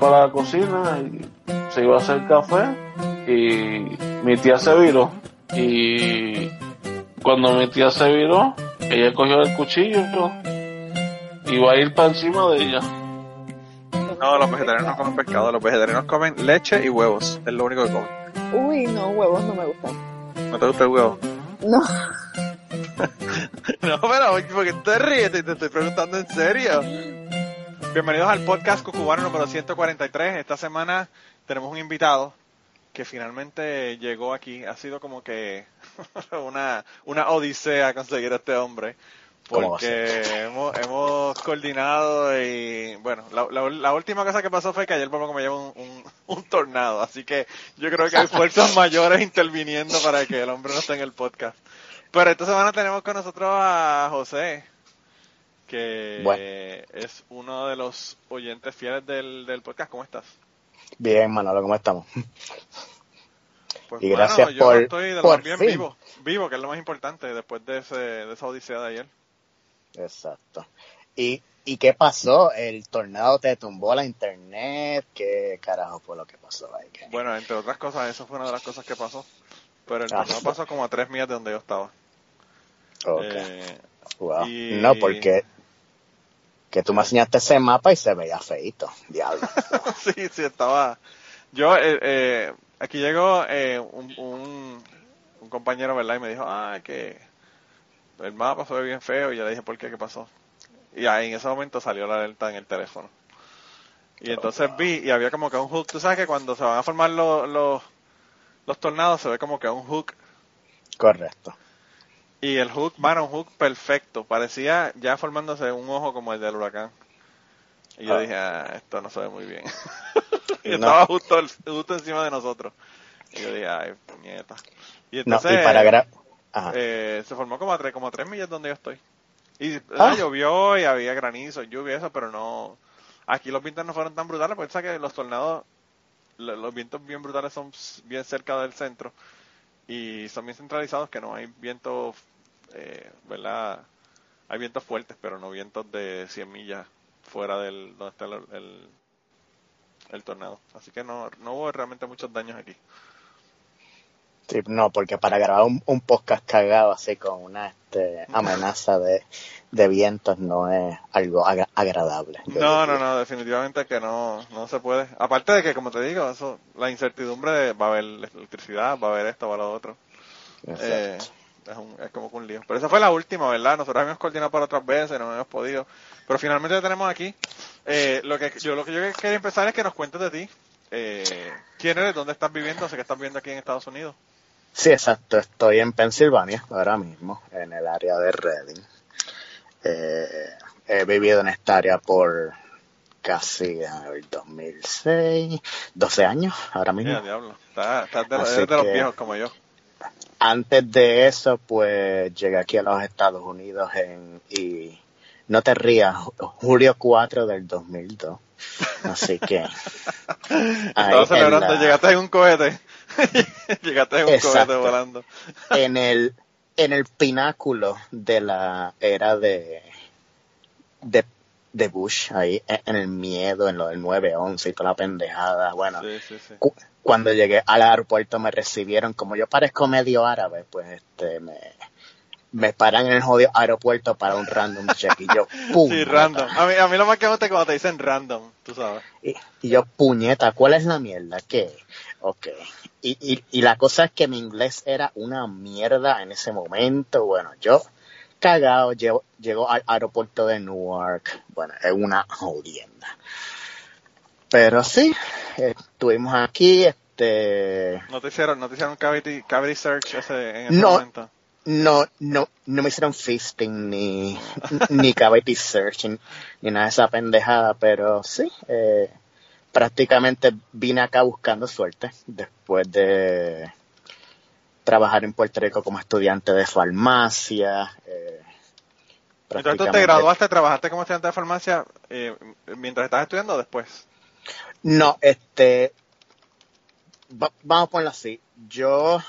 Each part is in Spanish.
para la cocina y se iba a hacer café y mi tía se viró. Y cuando mi tía se viró ella cogió el cuchillo y iba a ir para encima de ella. No los vegetarianos no comen pescado los vegetarianos comen leche y huevos es lo único que comen. Uy no huevos no me gustan. ¿no te gusta el huevo? no. No, pero porque te ríes, te, te estoy preguntando en serio. Bienvenidos al podcast Cucubano número 143. Esta semana tenemos un invitado que finalmente llegó aquí. Ha sido como que una, una odisea conseguir a este hombre. Porque hemos, hemos coordinado y bueno, la, la, última cosa que pasó fue que ayer por poco me llevó un, un, tornado. Así que yo creo que hay fuerzas mayores interviniendo para que el hombre no esté en el podcast. Pero esta semana tenemos con nosotros a José, que es uno de los oyentes fieles del, del podcast. ¿Cómo estás? Bien, Manolo, ¿cómo estamos? Pues, y gracias yo por, estoy de por bien vivo, vivo, que es lo más importante después de, ese, de esa odisea de ayer. Exacto. ¿Y, ¿Y qué pasó? ¿El tornado te tumbó la internet? ¿Qué carajo fue lo que pasó ahí? Bueno, entre otras cosas, eso fue una de las cosas que pasó. Pero el tornado pasó como a tres millas de donde yo estaba. Eh, no, porque que tú me enseñaste ese mapa y se veía feito, diablo. sí, sí, estaba. Yo, eh, eh, aquí llegó un, un, un, compañero, ¿verdad? Y me dijo, ah, que el mapa se ve bien feo. Y yo le dije, ¿por qué? ¿Qué pasó? Y ahí en ese momento salió la alerta en el teléfono. Y entonces vi, y había como que un hook. Tú sabes que cuando se van a formar los, los, los tornados, se ve como que un hook. Correcto. Y el hook, mano, un hook perfecto. Parecía ya formándose un ojo como el del huracán. Y yo ah. dije, ah, esto no se ve muy bien. y estaba justo, justo encima de nosotros. Y yo dije, ay, puñeta. Y entonces, para eh, se formó como a, tres, como a tres millas donde yo estoy. Y ah. llovió y había granizo, lluvia, eso, pero no. Aquí los vientos no fueron tan brutales, porque sabes que los tornados, los vientos bien brutales son bien cerca del centro y son bien centralizados, que no hay vientos eh, ¿verdad? Hay vientos fuertes, pero no vientos de 100 millas fuera del donde está el, el, tornado. Así que no, no hubo realmente muchos daños aquí. No, porque para grabar un, podcast cagado así con una este, amenaza de, de vientos no es algo agradable. No, no, no, definitivamente que no, no se puede. Aparte de que, como te digo, eso, la incertidumbre de va a haber electricidad, va a haber esto, va a lo otro. Eh, es, un, es como un lío. Pero esa fue la última, ¿verdad? Nosotros habíamos coordinado para otras veces, no hemos podido. Pero finalmente ya tenemos aquí. Eh, lo que yo lo que yo quería empezar es que nos cuentes de ti. Eh, ¿Quién eres? ¿Dónde estás viviendo? Sé que estás viviendo aquí en Estados Unidos. Sí, exacto. Estoy en Pensilvania ahora mismo, en el área de Reading. Eh, he vivido en esta área por casi el 2006, 12 años ahora mismo. diablo. Estás, de, de los viejos como yo antes de eso, pues llegué aquí a los Estados Unidos en, y no te rías, julio 4 del 2002. Así que. Estaba celebrando, llegaste en un cohete. llegaste en un cohete volando. en el, en el pináculo de la era de, de, de Bush, ahí, en el miedo, en lo del 9-11 y toda la pendejada. Bueno, sí, sí, sí cuando llegué al aeropuerto me recibieron, como yo parezco medio árabe, pues este me, me paran en el jodido aeropuerto para un random check y yo, ¡pum! Sí, random. A mí, a mí lo más que me gusta es cuando te dicen random, tú sabes. Y, yo, puñeta, ¿cuál es la mierda? ¿Qué? Ok. Y, y, y la cosa es que mi inglés era una mierda en ese momento. Bueno, yo cagado, llego, llego al aeropuerto de Newark. Bueno, es una jodienda. Pero sí, estuvimos aquí, este... ¿No te hicieron, no te hicieron cavity, cavity search ese, en ese no, momento? No, no, no me hicieron fisting ni, ni cavity search ni, nada de esa pendejada, pero sí, eh, prácticamente vine acá buscando suerte después de trabajar en Puerto Rico como estudiante de farmacia. Eh, Entonces tú te graduaste, trabajaste como estudiante de farmacia eh, mientras estabas estudiando o después? No, este, vamos a ponerlo así. Yo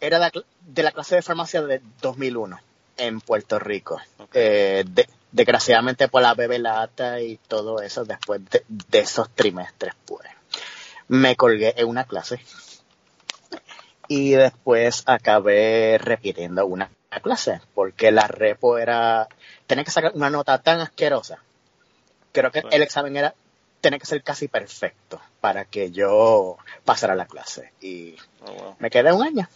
era de, la clase de farmacia de 2001 en Puerto Rico. Eh, desgraciadamente por la bebelata y todo eso, después de, de esos trimestres, pues, me colgué en una clase. Y después acabé repitiendo una clase porque la repo era tenía que sacar una nota tan asquerosa. Creo que el examen era tenía que ser casi perfecto para que yo pasara la clase. Y Oh, me quedé un año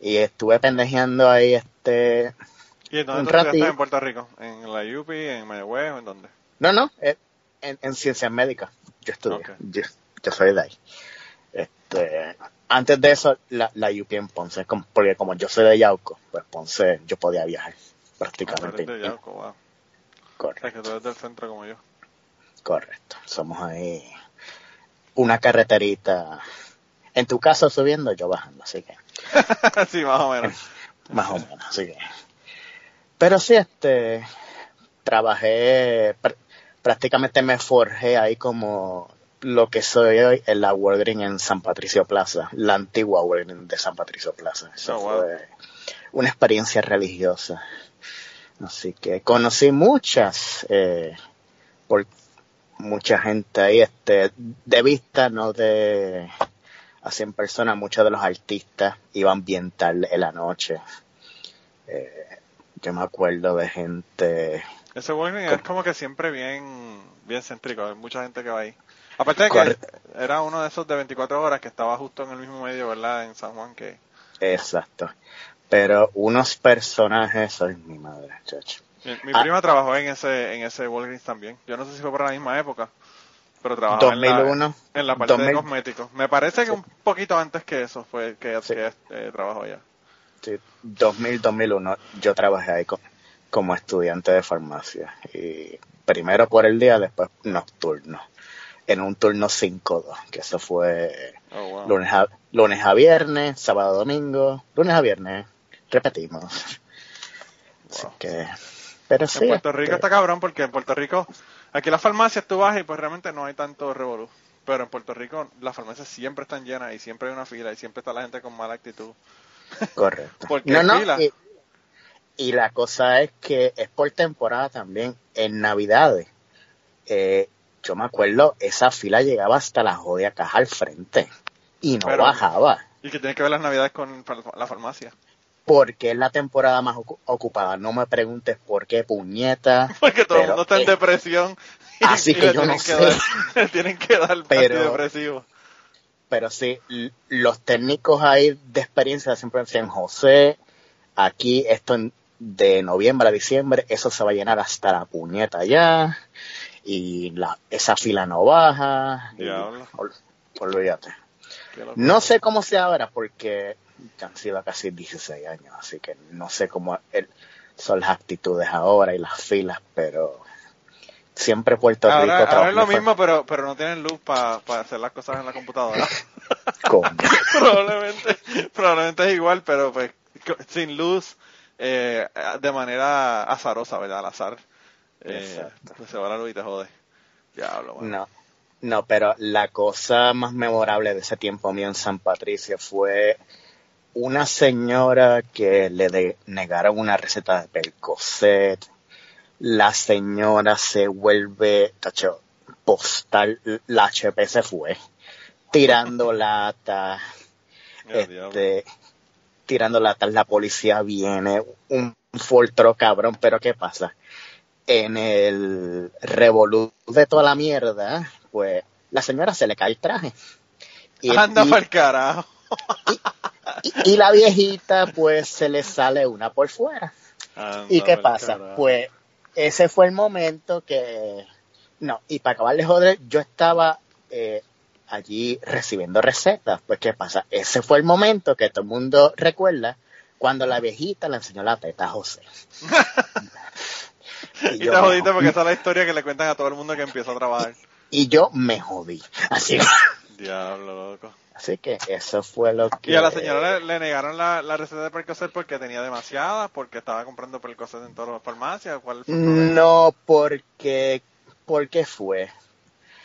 y estuve pendejeando ahí este ¿Y en dónde Un tú estudiaste ratito. en Puerto Rico? ¿En la UPI, en Mayagüez o en dónde? no no eh, en, en ciencias médicas yo estudié yo, yo soy de ahí este antes de eso la, la UP en Ponce porque como yo soy de Yauco pues Ponce yo podía viajar Ah, prácticamente eres de Yauco, wow. Correcto sea, que tú eres del centro como yo. Correcto. Somos ahí una carreterita. En tu caso subiendo, yo bajando, así que sí, más o menos. más o menos, así que. Pero sí, este, trabajé, pr- prácticamente me forjé ahí como lo que soy hoy en la Walgreens en San Patricio Plaza, la antigua Walgreens de San Patricio Plaza. Eso Oh, wow. fue una experiencia religiosa. Así que conocí muchas, eh, por mucha gente ahí, este, de vista, no de a 100 personas, muchos de los artistas iban bien tarde en la noche. Eh, yo me acuerdo de gente, Ese Walgreens es como que siempre bien, bien céntrico. Hay mucha gente que va ahí. Aparte de que era uno de esos de 24 horas que estaba justo en el mismo medio, ¿verdad? En San Juan que... exacto, pero unos personajes, soy mi madre, chacho. Mi, mi Ah. prima trabajó en ese, en ese Walgreens también. Yo no sé si fue por la misma época, pero trabajaba en la, 2001, en la parte de 2000. cosméticos. Me parece que un poquito antes que eso fue que, Sí. que eh, trabajó allá. Sí, 2000, 2001, yo trabajé ahí co- como estudiante de farmacia. Y primero por el día, después nocturno. En un turno 5-2, que eso fue Oh, wow. lunes a, lunes a viernes, sábado a domingo, lunes a viernes, repetimos. Así que, pero sí. en Puerto este, Rico está cabrón porque en Puerto Rico, aquí las farmacias tú vas y pues realmente no hay tanto revolú. Pero en Puerto Rico las farmacias siempre están llenas y siempre hay una fila y siempre está la gente con mala actitud. Correcto. Porque no, no, fila. y, y la cosa es que es por temporada también. En Navidades, eh, yo me acuerdo, esa fila llegaba hasta la jodida caja al frente y no Pero- bajaba. Y que tiene que ver las navidades con la farmacia. Porque es la temporada más ocu- ocupada. No me preguntes por qué, puñeta. Porque todo el mundo está en depresión. y- así y que yo no sé. dar- tienen que dar Pero- antidepresivo. Pero sí, los técnicos ahí de experiencia siempre decían, José, aquí esto en- de noviembre a diciembre, eso se va a llenar hasta la puñeta ya, y la, esa fila no baja, y ol- olvídate. No sé cómo sea ahora, porque han sido casi 16 años, así que no sé cómo son las actitudes ahora y las filas, pero siempre Puerto Rico ahora es lo mismo, pero, pero no tienen luz para hacer las cosas en la computadora. probablemente, probablemente es igual, pero pues sin luz, eh, de manera azarosa, ¿verdad? Al azar. Eh, Exacto. pues se va la luz y te jode. Diablo, mano. No, no, pero la cosa más memorable de ese tiempo mío en San Patricio fue una señora que le de- negaron una receta de Percocet. La señora se vuelve, tacho, postal, la HP se fue, tirando lata, este, tirando latas, la policía viene, un foltro cabrón, pero ¿qué pasa? En el revolú de toda la mierda, pues la señora se le cae el traje. Y, Anda y- pa'l carajo. y- y la viejita, pues se le sale una por fuera. Anda ¿Y qué pasa? Pues ese fue el momento que... No, y para acabar de joder, yo estaba eh, allí recibiendo recetas. Pues ¿qué pasa? Ese fue el momento que todo el mundo recuerda cuando la viejita le enseñó la teta a José. Y yo te jodiste porque esa es la historia que le cuentan a todo el mundo que empieza a trabajar. Y yo me jodí. Así que, Diablo, loco. así que eso fue lo que... Y a la señora le, le negaron la, la receta de Percocet porque tenía demasiada, porque estaba comprando Percocet en todas las farmacias. No, porque, porque fue.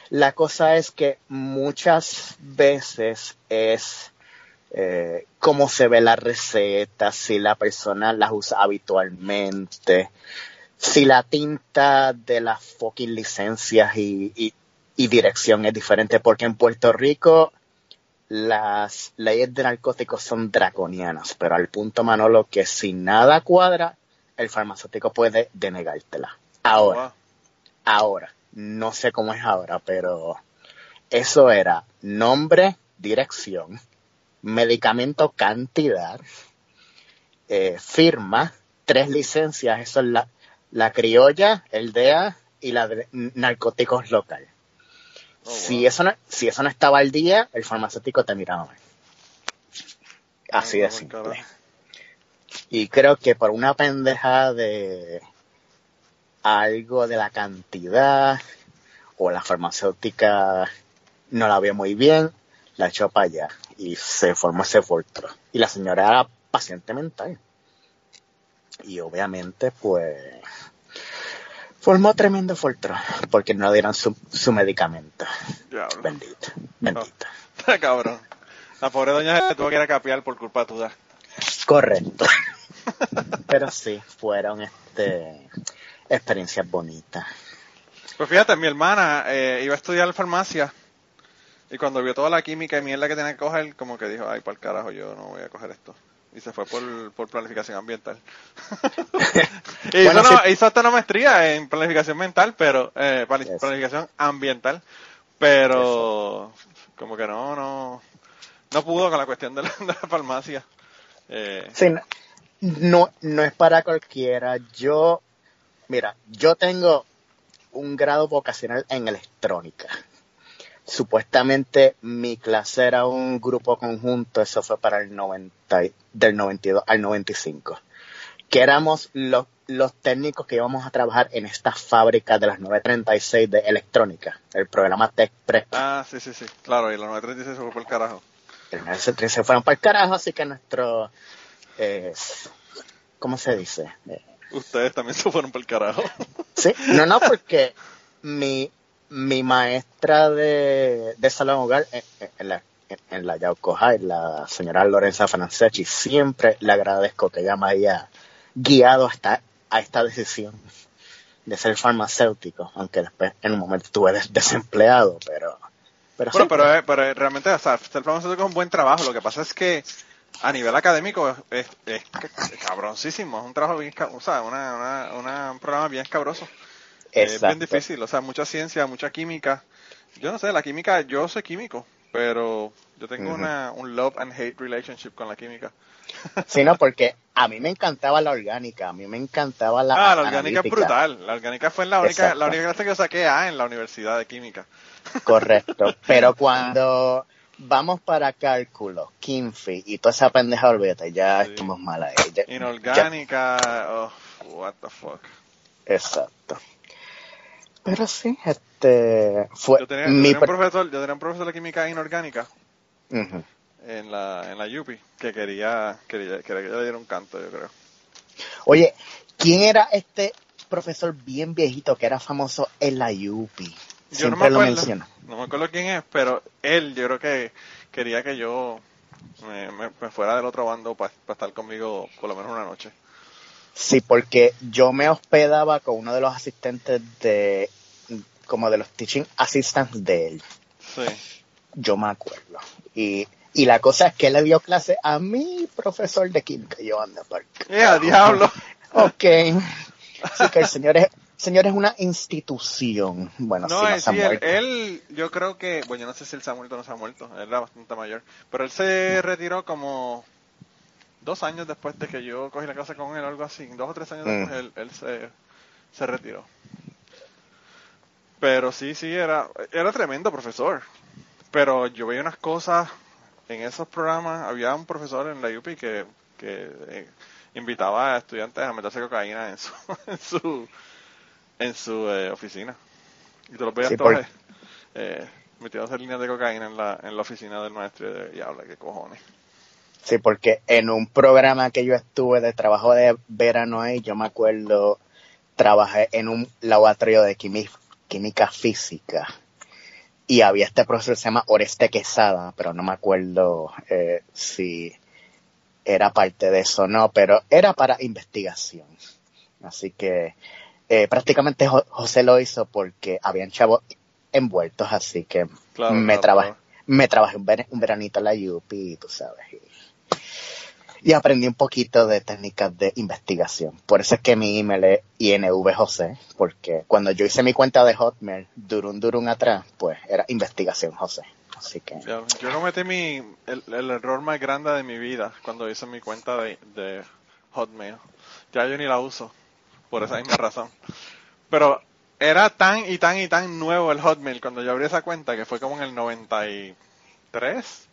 La cosa es que muchas veces es eh, cómo se ve la receta, si la persona las usa habitualmente, si la tinta de las fucking licencias y, y, y dirección es diferente, porque en Puerto Rico las leyes de narcóticos son draconianas, pero al punto, Manolo, que si nada cuadra, el farmacéutico puede denegártela. Ahora, ahora, no sé cómo es ahora, pero eso era nombre, dirección, medicamento, cantidad, eh, firma, tres licencias, eso es la, la criolla, el DEA y la de narcóticos local. Oh, si, eso no, si eso no estaba al día, el farmacéutico te miraba mal. Así de simple. Y creo que por una pendeja de algo de la cantidad o la farmacéutica no la vio muy bien, la echó para allá y se formó ese foltro. Y la señora era paciente mental. Y obviamente, pues, formó tremendo foltro porque no dieron su, su medicamento. Bendito, bendito. cabrón. La pobre doña se tuvo que ir a capiar por culpa tuya. Correcto. Pero sí, fueron este experiencias bonitas. Pues fíjate, mi hermana eh, iba a estudiar farmacia y cuando vio toda la química y mierda que tenía que coger, como que dijo, ay, por el carajo, yo no voy a coger esto. Y se fue por, por planificación ambiental. y hizo, hasta una maestría en planificación mental, pero, eh, planificación ambiental, pero como que no, no, no pudo con la cuestión de la, farmacia. Eh, sí, no, no es para cualquiera. Yo, mira, yo tengo un grado vocacional en electrónica supuestamente mi clase era un grupo conjunto, eso fue para el 90, del 92 al 95, que éramos los, los técnicos que íbamos a trabajar en esta fábrica de las 936 de electrónica, el programa Tech. Ah, sí, sí, sí, claro, y los 936 se fue por el carajo. Los 936 se fueron para el carajo, así que nuestro, eh, ¿cómo se dice? Ustedes también se fueron por el carajo. Sí, no, no, porque mi, mi maestra de, de salón hogar en, en la, en la Yauco High, la señora Lorenza Franceschi, siempre le agradezco que ella me haya guiado hasta a esta decisión de ser farmacéutico, aunque después en un momento estuve desempleado, pero... Pero, bueno, pero, eh, pero, realmente, o sea, ser farmacéutico es un buen trabajo, lo que pasa es que a nivel académico es, es, es cabroncísimo, es un trabajo bien, o sea, una, una, un programa bien escabroso. Es bien difícil, o sea, mucha ciencia, mucha química. Yo no sé, la química, yo soy químico, pero yo tengo una, un love and hate relationship con la química. Sí, no, porque a mí me encantaba la orgánica, a mí me encantaba la Ah, la orgánica es brutal. La orgánica fue la única, la única clase que yo saqué A en la Universidad de Química. Correcto, pero cuando vamos para cálculo, Kinfi y toda esa pendeja olvídate, ya estamos mal ahí. Inorgánica, oh, what the fuck. Exacto. Pero sí, este fue yo tenía, mi un profesor, yo tenía un profesor de química inorgánica en la en la UPI que quería quería, quería que le diera un canto, yo creo. Oye, ¿quién era este profesor bien viejito que era famoso en la UPI? Yo no me acuerdo, no me acuerdo quién es, pero él yo creo que quería que yo me, me, fuera del otro bando para estar conmigo por lo menos una noche. Sí, porque yo me hospedaba con uno de los asistentes de, como de los teaching assistants de él. Sí. Yo me acuerdo. Y, y la cosa es que él le dio clase a mi profesor de química, yo ando por ¡Eh, diablo! ok. Así que el señor es, señor es una institución. Bueno, no, sí, no él, él, yo creo que, bueno, yo no sé si él se ha muerto o no se ha muerto, él era bastante mayor, pero él se retiró como dos años después de que yo cogí la clase con él, algo así, dos o tres años después, mm. él, él se, se, retiró. Pero sí, sí, era, era tremendo profesor. Pero yo veía unas cosas en esos programas. Había un profesor en la UP que, que eh, invitaba a estudiantes a meterse cocaína en su, en su, en su eh, oficina. Y te lo veías todos eh, metiéndose líneas de cocaína en la, en la oficina del maestro y habla, qué cojones. Sí, porque en un programa que yo estuve de trabajo de verano ahí, yo me acuerdo, trabajé en un laboratorio de química física y había este profesor que se llama Oreste Quesada, pero no me acuerdo eh, si era parte de eso o no, pero era para investigación. Así que eh, prácticamente José lo hizo porque habían chavos envueltos, así que me, trabajé, me trabajé un, veranito en la UPI, tú sabes. Y, aprendí un poquito de técnicas de investigación. Por eso es que mi email es INV José, porque cuando yo hice mi cuenta de Hotmail, durun durun atrás, pues era investigación José. Así que... Yo, no metí mi, el, error más grande de mi vida cuando hice mi cuenta de, de Hotmail. Ya yo ni la uso, por esa misma razón. Pero era tan y tan y tan nuevo el Hotmail cuando yo abrí esa cuenta que fue como en el 93.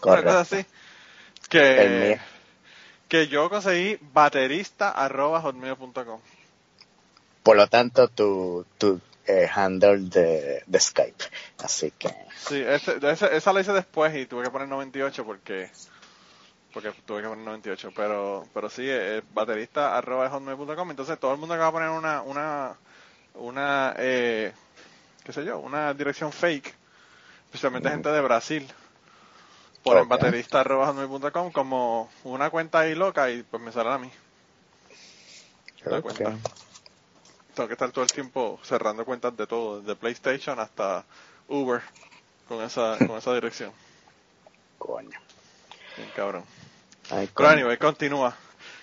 Correcto. así. Que, que yo conseguí baterista arroba hotmail.com. Por lo tanto, tu, tu eh, handle de, de, Skype. Así que. Sí, esa la hice después y tuve que poner 98 porque porque tuve que poner 98, pero pero sí, eh, baterista arroba hotmail.com, entonces todo el mundo acaba de poner una, una una, eh, qué sé yo, una dirección fake, especialmente gente de Brasil, por okay. baterista.com como una cuenta ahí loca y pues me sale a mí. La cuenta. Tengo que estar todo el tiempo cerrando cuentas de todo, desde PlayStation hasta Uber, con esa, con esa dirección. Coño. Bien cabrón. Pero anyway, continúa.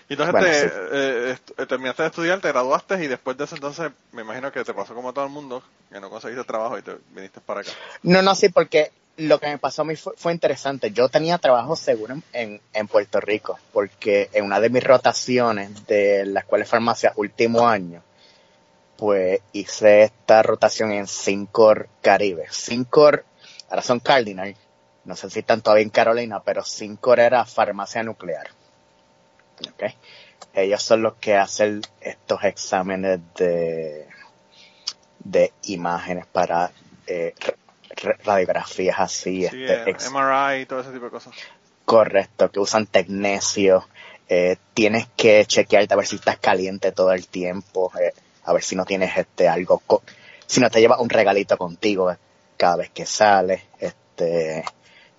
Y entonces eh, eh, terminaste de estudiar, te graduaste y después de ese entonces me imagino que te pasó como a todo el mundo, que no conseguiste trabajo y te viniste para acá. No, no, sí, porque lo que me pasó a mí fue, interesante. Yo tenía trabajo seguro en, en, Puerto Rico, porque en una de mis rotaciones de la escuela de farmacia último año, pues hice esta rotación en Syncor Caribe. Syncor, ahora son Cardinal, no sé si están todavía en Carolina, pero Syncor era farmacia nuclear. Okay. Ellos son los que hacen estos exámenes de, de imágenes para eh, radiografías así. este, eh, MRI y todo ese tipo de cosas. Correcto, que usan tecnesio. Eh, tienes que chequearte a ver si estás caliente todo el tiempo, a ver si no tienes este algo, si no te llevas un regalito contigo cada vez que sales, este,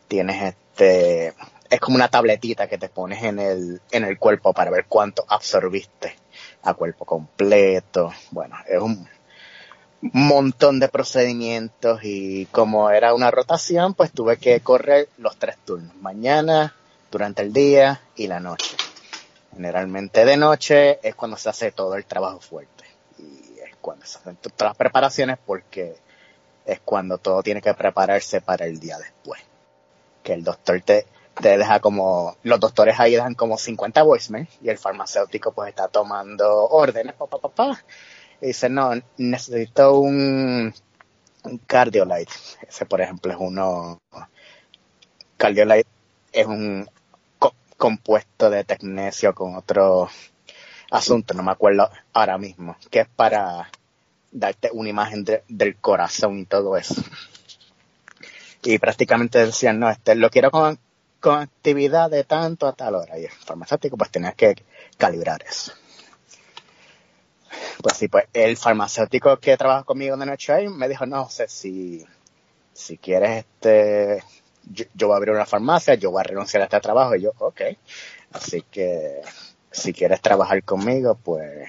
tienes este, es como una tabletita que te pones en el, en el cuerpo para ver cuánto absorbiste a cuerpo completo. Bueno, es un montón de procedimientos y como era una rotación, pues tuve que correr los tres turnos, mañana, durante el día y la noche. Generalmente de noche es cuando se hace todo el trabajo fuerte y es cuando se hacen todas las preparaciones porque es cuando todo tiene que prepararse para el día después. Que el doctor te, te deja como, los doctores ahí dejan como 50 voicemails y el farmacéutico pues está tomando órdenes, pa, pa, pa, dice, no, necesito un, un cardiolite. Ese por ejemplo es uno, cardiolite es un compuesto de tecnesio con otro asunto, no me acuerdo ahora mismo, que es para darte una imagen del corazón y todo eso. Y prácticamente decían, no, este lo quiero con con actividad de tanto a tal hora. Y el farmacéutico pues tenía que calibrar eso. Pues sí, pues el farmacéutico que trabaja conmigo de noche ahí me dijo, no, sé si, si quieres este, yo, voy a abrir una farmacia, yo voy a renunciar a este trabajo. Y yo, ok. Así que si quieres trabajar conmigo, pues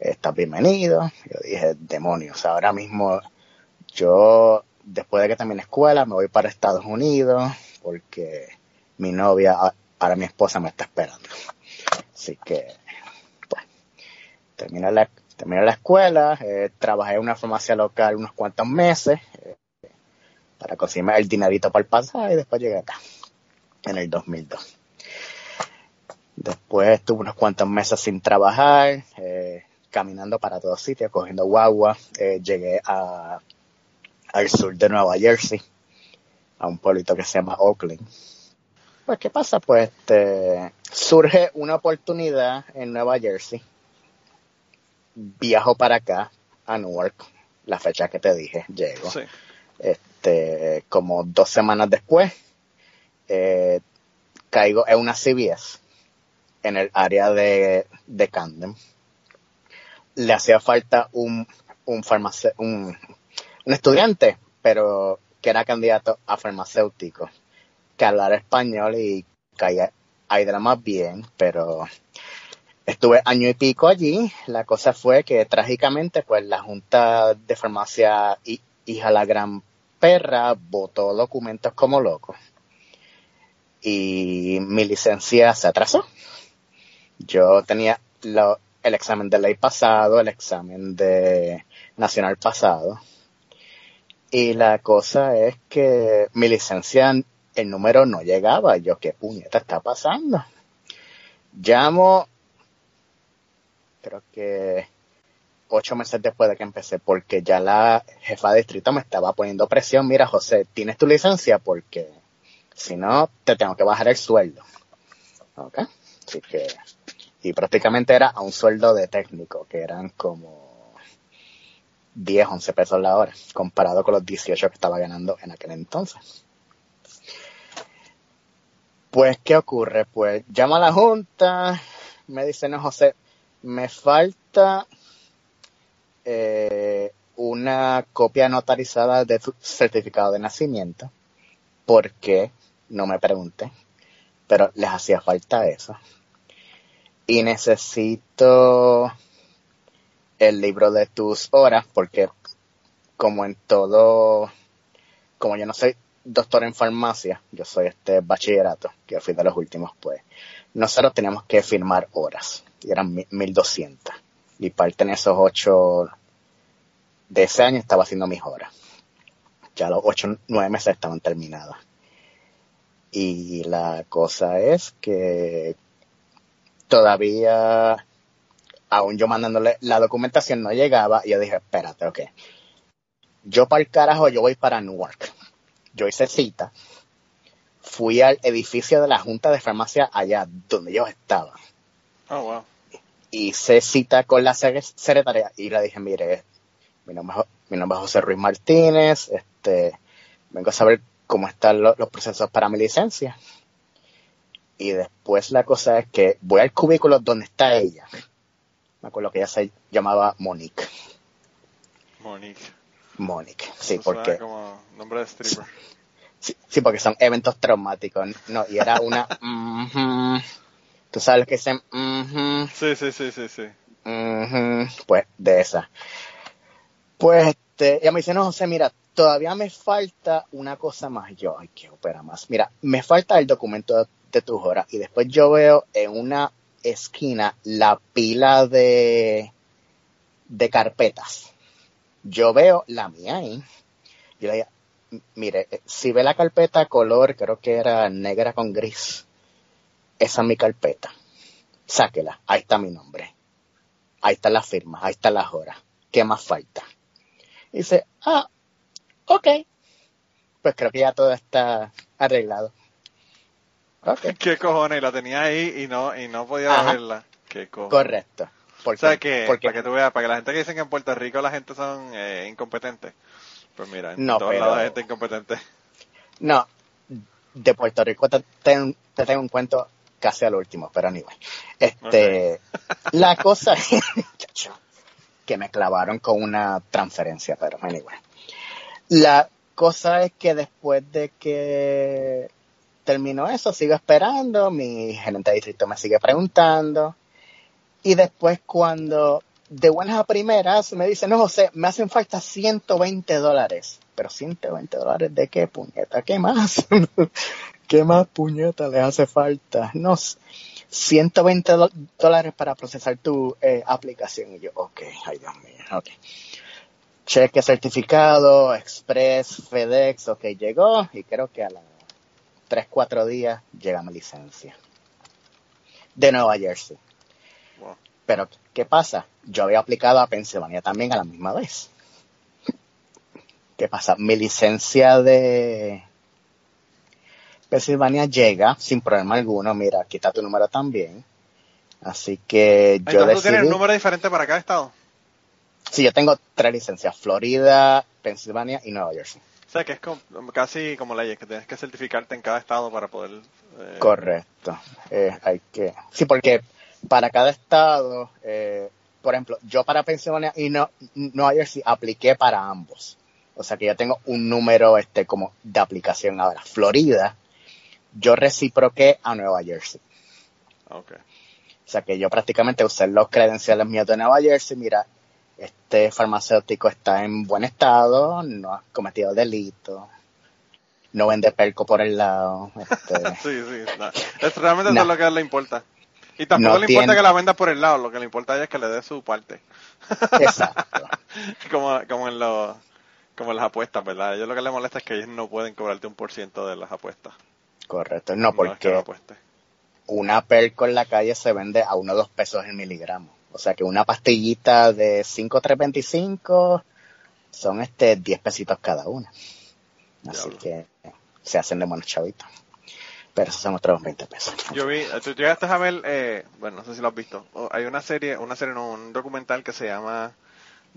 estás bienvenido. Yo dije, demonios, ahora mismo yo, después de que termine escuela, me voy para Estados Unidos porque mi novia, ahora mi esposa me está esperando. Así que, terminé la, terminé la escuela, eh, trabajé en una farmacia local unos cuantos meses eh, para conseguirme el dinerito para el pasaje y después llegué acá, en el 2002. Después estuve unos cuantos meses sin trabajar, eh, caminando para todos sitios, cogiendo guagua. llegué al sur de Nueva Jersey a un pueblito que se llama Oakland. Pues, ¿qué pasa? Pues este, surge una oportunidad en Nueva Jersey. Viajo para acá, a Newark, la fecha que te dije, llego. Este, como dos semanas después, eh, caigo en una CVS en el área de, de Camden. Le hacía falta un, un, un, un estudiante, pero que era candidato a farmacéutico, que hablara español y caía ahí de la más bien, pero Estuve año y pico allí. La cosa fue que trágicamente, pues la Junta de Farmacia Hija la Gran Perra votó documentos como loco. Y mi licencia se atrasó. Yo tenía el examen de ley pasado, el examen de nacional pasado. Y la cosa es que mi licencia, el número no llegaba. Yo, ¿qué puñeta está pasando? Llamo, creo que ocho meses después de que empecé, porque ya la jefa de distrito me estaba poniendo presión. Mira, José, ¿tienes tu licencia? Porque si no, te tengo que bajar el sueldo. ¿Ok? Así que, y prácticamente era a un sueldo de técnico, que eran como 10, 11 pesos la hora, comparado con los 18 que estaba ganando en aquel entonces. Pues, ¿qué ocurre? Pues llama a la junta, me dice, no, José, me falta eh, una copia notarizada de tu certificado de nacimiento. ¿Por qué? No me pregunte. Pero les hacía falta eso. Y necesito el libro de tus horas porque como en todo, como yo no soy doctor en farmacia, yo soy este bachillerato, que fui de los últimos, pues nosotros teníamos que firmar horas, y eran 1200. Y parte en esos ocho de ese año estaba haciendo mis horas. Ya los ocho, nueve meses estaban terminadas. Y la cosa es que todavía, aún yo mandándole la documentación no llegaba, y yo dije, espérate, ok. Yo para el carajo, yo voy para Newark yo hice cita, fui al edificio de la Junta de Farmacia allá donde yo estaba. Oh, wow. Hice cita con la secretaria y le dije, mire, mi nombre, mi nombre es José Ruiz Martínez, este, vengo a saber cómo están los, procesos para mi licencia. Y después la cosa es que voy al cubículo donde está ella. Me acuerdo que ella se llamaba Monique. Monique. Monique, sí, porque... Como nombre de stripper. Sí, porque son eventos traumáticos, ¿no? Y era una... Tú sabes que dicen... Sí, sí, sí, sí, sí. Pues de esa. Pues este, ella me dice, no, José, mira, todavía me falta una cosa más. Yo, ay, qué opera más. Mira, me falta el documento de, de tus horas. Y después yo veo en una esquina la pila de, de carpetas yo veo la mía ahí. Yo le digo, mire, eh, si ve la carpeta color, creo que era negra con gris, esa es mi carpeta. Sáquela, ahí está mi nombre. Ahí está la firma, ahí está la horas. ¿Qué más falta? Y dice, ah, ok. Pues creo que ya todo está arreglado. Okay. ¿Qué cojones? La tenía ahí y no, y no podía verla. ¿Qué cojones? Correcto. Porque, o sea que, para que tú veas, para que la gente que dice que en Puerto Rico la gente son eh, incompetentes, pues mira, en todos lados hay gente incompetente. No, de Puerto Rico te, tengo un cuento casi al último, pero anyway. Este, la cosa es que me clavaron con una transferencia, pero anyway. La cosa es que después de que terminó eso, sigo esperando, mi gerente de distrito me sigue preguntando, y después cuando de buenas a primeras me dice, no José, me hacen falta 120 dólares. Pero 120 dólares de qué puñeta, ¿qué más? ¿Qué más puñeta le hace falta? No, 120 dólares para procesar tu eh, aplicación. Y yo, ok, ay Dios mío, ok. Cheque certificado, Express, FedEx, ok, llegó y creo que a las 3, 4 días llega mi licencia. De Nueva Jersey. Pero, ¿qué pasa? Yo había aplicado a Pensilvania también a la misma vez. ¿Qué pasa? Mi licencia de Pensilvania llega sin problema alguno. Mira, aquí está tu número también. Así que yo Entonces, ¿tú tienes un número diferente para cada estado? Sí, yo tengo tres licencias. Florida, Pensilvania y Nueva Jersey. O sea, que es casi como leyes, que tienes que certificarte en cada estado para poder... Eh, Correcto. Eh, hay que... Sí, porque para cada estado, eh, por ejemplo, yo para Pensilvania y no, Nueva Jersey apliqué para ambos. O sea que yo tengo un número este como de aplicación ahora. Florida, yo reciproqué a Nueva Jersey. Okay. O sea que yo prácticamente usé los credenciales míos de Nueva Jersey, mira, este farmacéutico está en buen estado, no ha cometido delito, no vende perco por el lado. Este, sí, sí, no. es realmente eso es lo que le importa. Y tampoco le importa que la venda por el lado, lo que le importa a ella es que le dé su parte. Exacto. como, como en los como en las apuestas, ¿verdad? A ellos lo que les molesta es que ellos no pueden cobrarte un por ciento de las apuestas. Correcto, no, porque una perco en la calle se vende a uno o dos pesos el miligramo. O sea que una pastillita de 5,325 son este 10 pesitos cada una. Así que se hacen de buenos chavitos. Pero esos son otros 20 pesos. Yo vi, tú llegaste a ver, eh, bueno, no sé si lo has visto. Hay una serie, una serie, no, un documental que se llama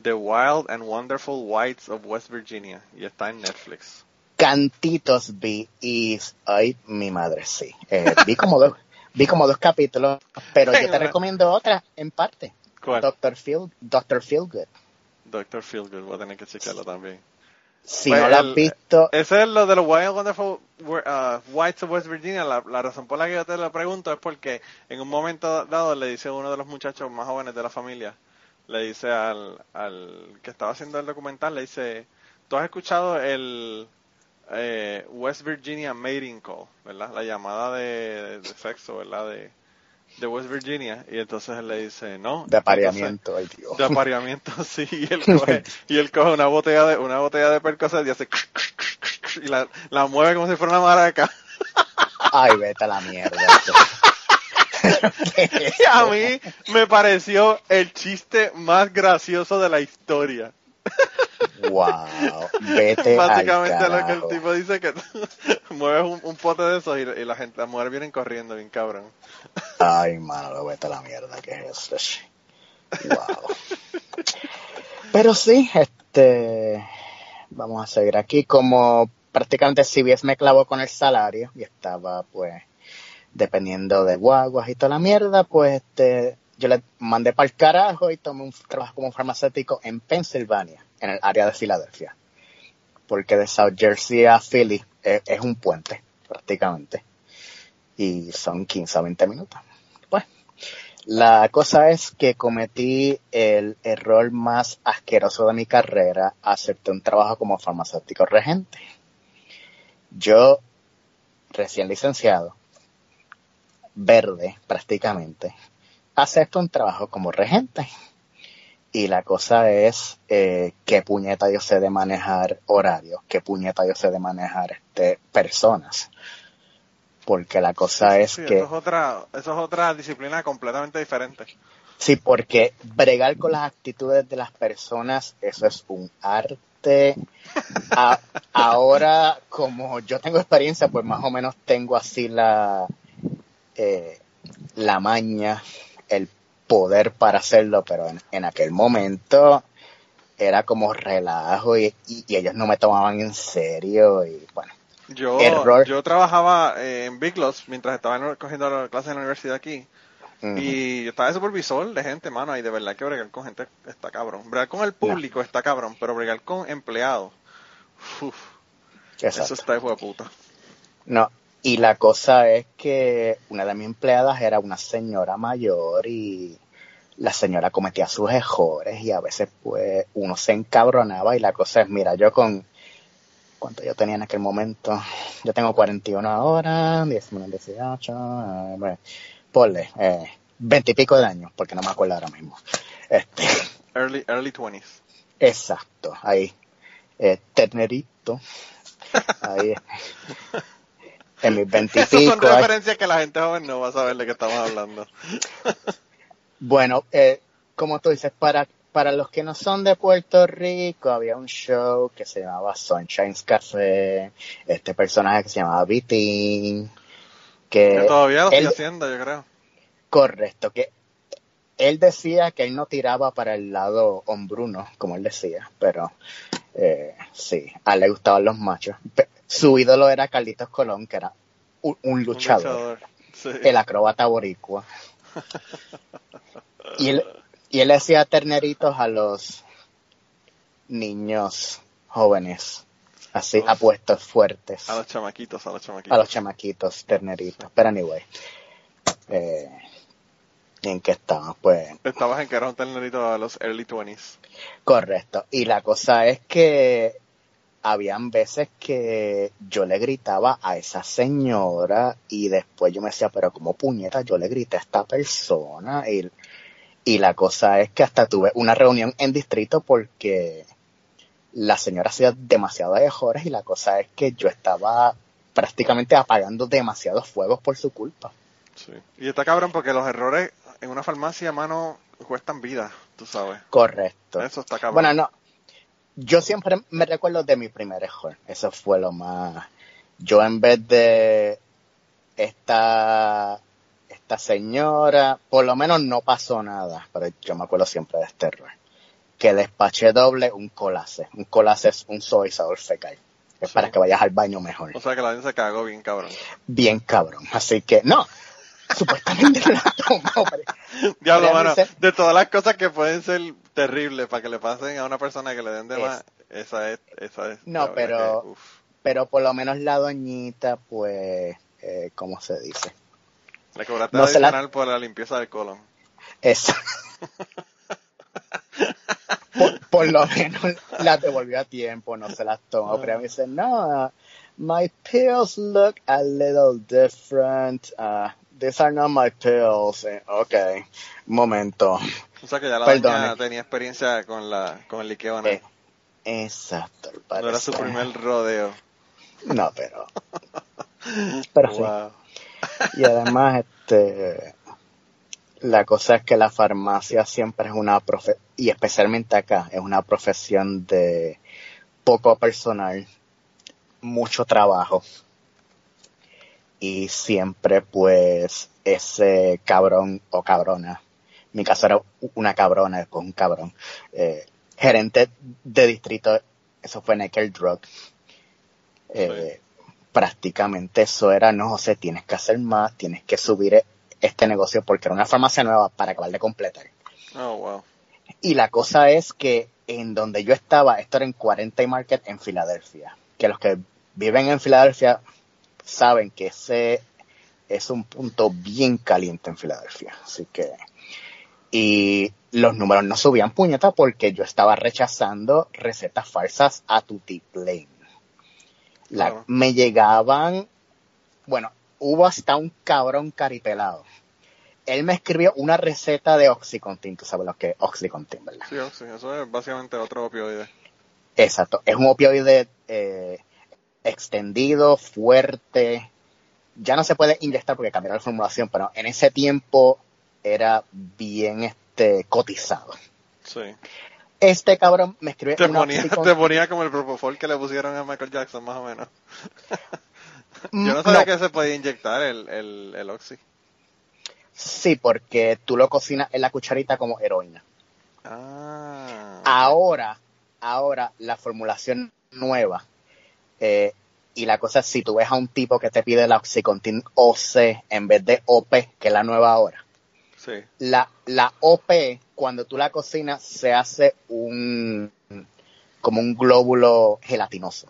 The Wild and Wonderful Whites of West Virginia y está en Netflix. Cantitos vi y ay mi madre sí. Eh, vi como dos vi como dos capítulos, pero yo te recomiendo otra en parte. ¿Cuál? Doctor Feel Doctor Feelgood. Doctor Feelgood, voy a tener que checarlo también. Si no lo has visto. Ese es lo de los Wild Wonderful uh, Whites of West Virginia. La, la, razón por la que yo te lo pregunto es porque en un momento dado le dice uno de los muchachos más jóvenes de la familia, le dice al, al que estaba haciendo el documental, le dice, ¿tú has escuchado el eh, West Virginia Mating Call, ¿verdad? La llamada de, sexo, ¿verdad? De, de, West Virginia. Y entonces él le dice, no. De apareamiento, ay Dios. De apareamiento, sí. Y él coge, y él coge una botella de, una botella de Percocet y hace, y la, la mueve como si fuera una maraca. Ay, vete a la mierda. y a mí me pareció el chiste más gracioso de la historia. Wow, vete Básicamente lo que el tipo dice que mueves un, pote de esos y, la gente, las mujeres vienen corriendo bien cabrón. Ay, mano, vete a la mierda que es eso. Wow. Pero sí, este, vamos a seguir aquí como prácticamente CBS me clavó con el salario y estaba pues dependiendo de guaguas y toda la mierda, pues este, yo le mandé para el carajo y tomé un trabajo como farmacéutico en Pensilvania, en el área de Filadelfia. Porque de South Jersey a Philly es, un puente, prácticamente. Y son 15 a 20 minutos. Pues, la cosa es que cometí el error más asqueroso de mi carrera, acepté un trabajo como farmacéutico regente. Yo, recién licenciado, verde prácticamente, acepto un trabajo como regente. Y la cosa es eh, qué puñeta yo sé de manejar horarios, qué puñeta yo sé de manejar este, personas. Porque la cosa es que... Eso es, otra, eso es otra disciplina completamente diferente. Sí, porque bregar con las actitudes de las personas, eso es un arte. ahora, como yo tengo experiencia, pues más o menos tengo así la, eh, la maña, el poder para hacerlo, pero en, aquel momento era como relajo y, ellos no me tomaban en serio y bueno. Yo, yo trabajaba eh, en Big Loss mientras estaba cogiendo clases en la universidad aquí. Y yo estaba de supervisor de gente, mano, y de verdad que bregar con gente está cabrón. Bregar con el público está cabrón, pero bregar con empleados, eso está hijo de puta. No, y la cosa es que una de mis empleadas era una señora mayor y la señora cometía sus errores y a veces pues uno se encabronaba y la cosa es, mira, yo con, ¿cuánto yo tenía en aquel momento? Yo tengo 41 ahora, 19, 18, eh, bueno, ponle, eh, 20 y pico de años, porque no me acuerdo ahora mismo. Este, early, early 20s. Exacto, ahí. Eh, ternerito. Ahí. en mis veintipico. son referencias que la gente joven no va a saber de qué estamos hablando. bueno, eh, como tú dices, para, para los que no son de Puerto Rico, había un show que se llamaba Sunshine's Café, este personaje que se llamaba Vitín, que... todavía lo estoy haciendo, yo creo. Correcto, que él decía que él no tiraba para el lado hombruno, como él decía, pero eh, sí, a él le gustaban los machos su ídolo era Carlitos Colón, que era un, luchador, el acróbata boricua. y, él, y él hacía terneritos a los niños jóvenes, así apuestos fuertes. A los chamaquitos, a los chamaquitos. A los chamaquitos, terneritos. Pero anyway. Eh, en que estaba, pues. Estabas en que era un ternerito a los early 20s. Correcto. Y la cosa es que habían veces que yo le gritaba a esa señora y después yo me decía, pero como puñeta, yo le grité a esta persona y, y la cosa es que hasta tuve una reunión en distrito porque la señora hacía demasiado errores y la cosa es que yo estaba prácticamente apagando demasiados fuegos por su culpa. Sí. Y está cabrón porque los errores en una farmacia, mano, cuestan vida, tú sabes. Correcto. Eso está cabrón. Bueno, no. Yo siempre me recuerdo de mi primer error. Eso fue lo más. Yo en vez de esta esta señora, por lo menos no pasó nada, pero yo me acuerdo siempre de este error. Que despaché doble un colase. Un colase es un sabor fecal. Es Sí. para que vayas al baño mejor. O sea que la gente se cagó bien cabrón. Bien cabrón. Así que, no. Supuestamente la tomó. Diablo, mano, de todas las cosas que pueden ser terribles para que le pasen a una persona que le den de Es- más, esa es, esa es. No, pero- que. Pero por lo menos la doñita, pues, eh, ¿cómo se dice? Le cobraste no la- adicional por la limpieza del colon. Esa. por, por lo menos la devolvió a tiempo, no se las tomó. Pero ella me dice, no, my pills look a little different. Uh, these are not my pills. Eh, ok, un momento. O sea que ya la doña tenía experiencia con la con el liqueo anal. Eh, exacto, al no era su primer rodeo. No, pero... Pero sí. Wow. Y además, este, la cosa es que la farmacia siempre es una profe y especialmente acá, es una profesión de poco personal, mucho trabajo. Y siempre, pues, ese cabrón o cabrona, mi caso era una cabrona, después un cabrón, eh, gerente de distrito, eso fue Necker Drug. Eh, prácticamente eso era, no José, tienes que hacer más, tienes que subir este negocio porque era una farmacia nueva para acabar de completar. Oh, wow. Y la cosa es que en donde yo estaba, esto era en 40 y Market en Filadelfia, que los que viven en Filadelfia saben que ese es un punto bien caliente en Filadelfia, así que y los números no subían puñeta porque yo estaba rechazando recetas falsas a. La, Claro. Me llegaban, bueno, hubo hasta un cabrón caripelado. Él me escribió una receta de Oxycontin, tú sabes lo que es Oxycontin, ¿verdad? Sí, sí, eso es básicamente otro opioide. Exacto, es un opioide eh, extendido, fuerte. Ya no se puede inyectar porque cambiaron la formulación, pero en ese tiempo era bien este cotizado. Sí. Este cabrón me escribió Te una ponía, te ponía como el propofol que le pusieron a Michael Jackson, más o menos. Mm, Yo no sabía no, que se podía inyectar el, el, el Oxy. Sí, porque tú lo cocinas en la cucharita como heroína. Ah. Ahora, ahora la formulación nueva, eh, y la cosa es si tú ves a un tipo que te pide la Oxycontin OC en vez de OP, que es la nueva ahora, Sí. la, la OP, cuando tú la cocinas, se hace un como un glóbulo gelatinoso.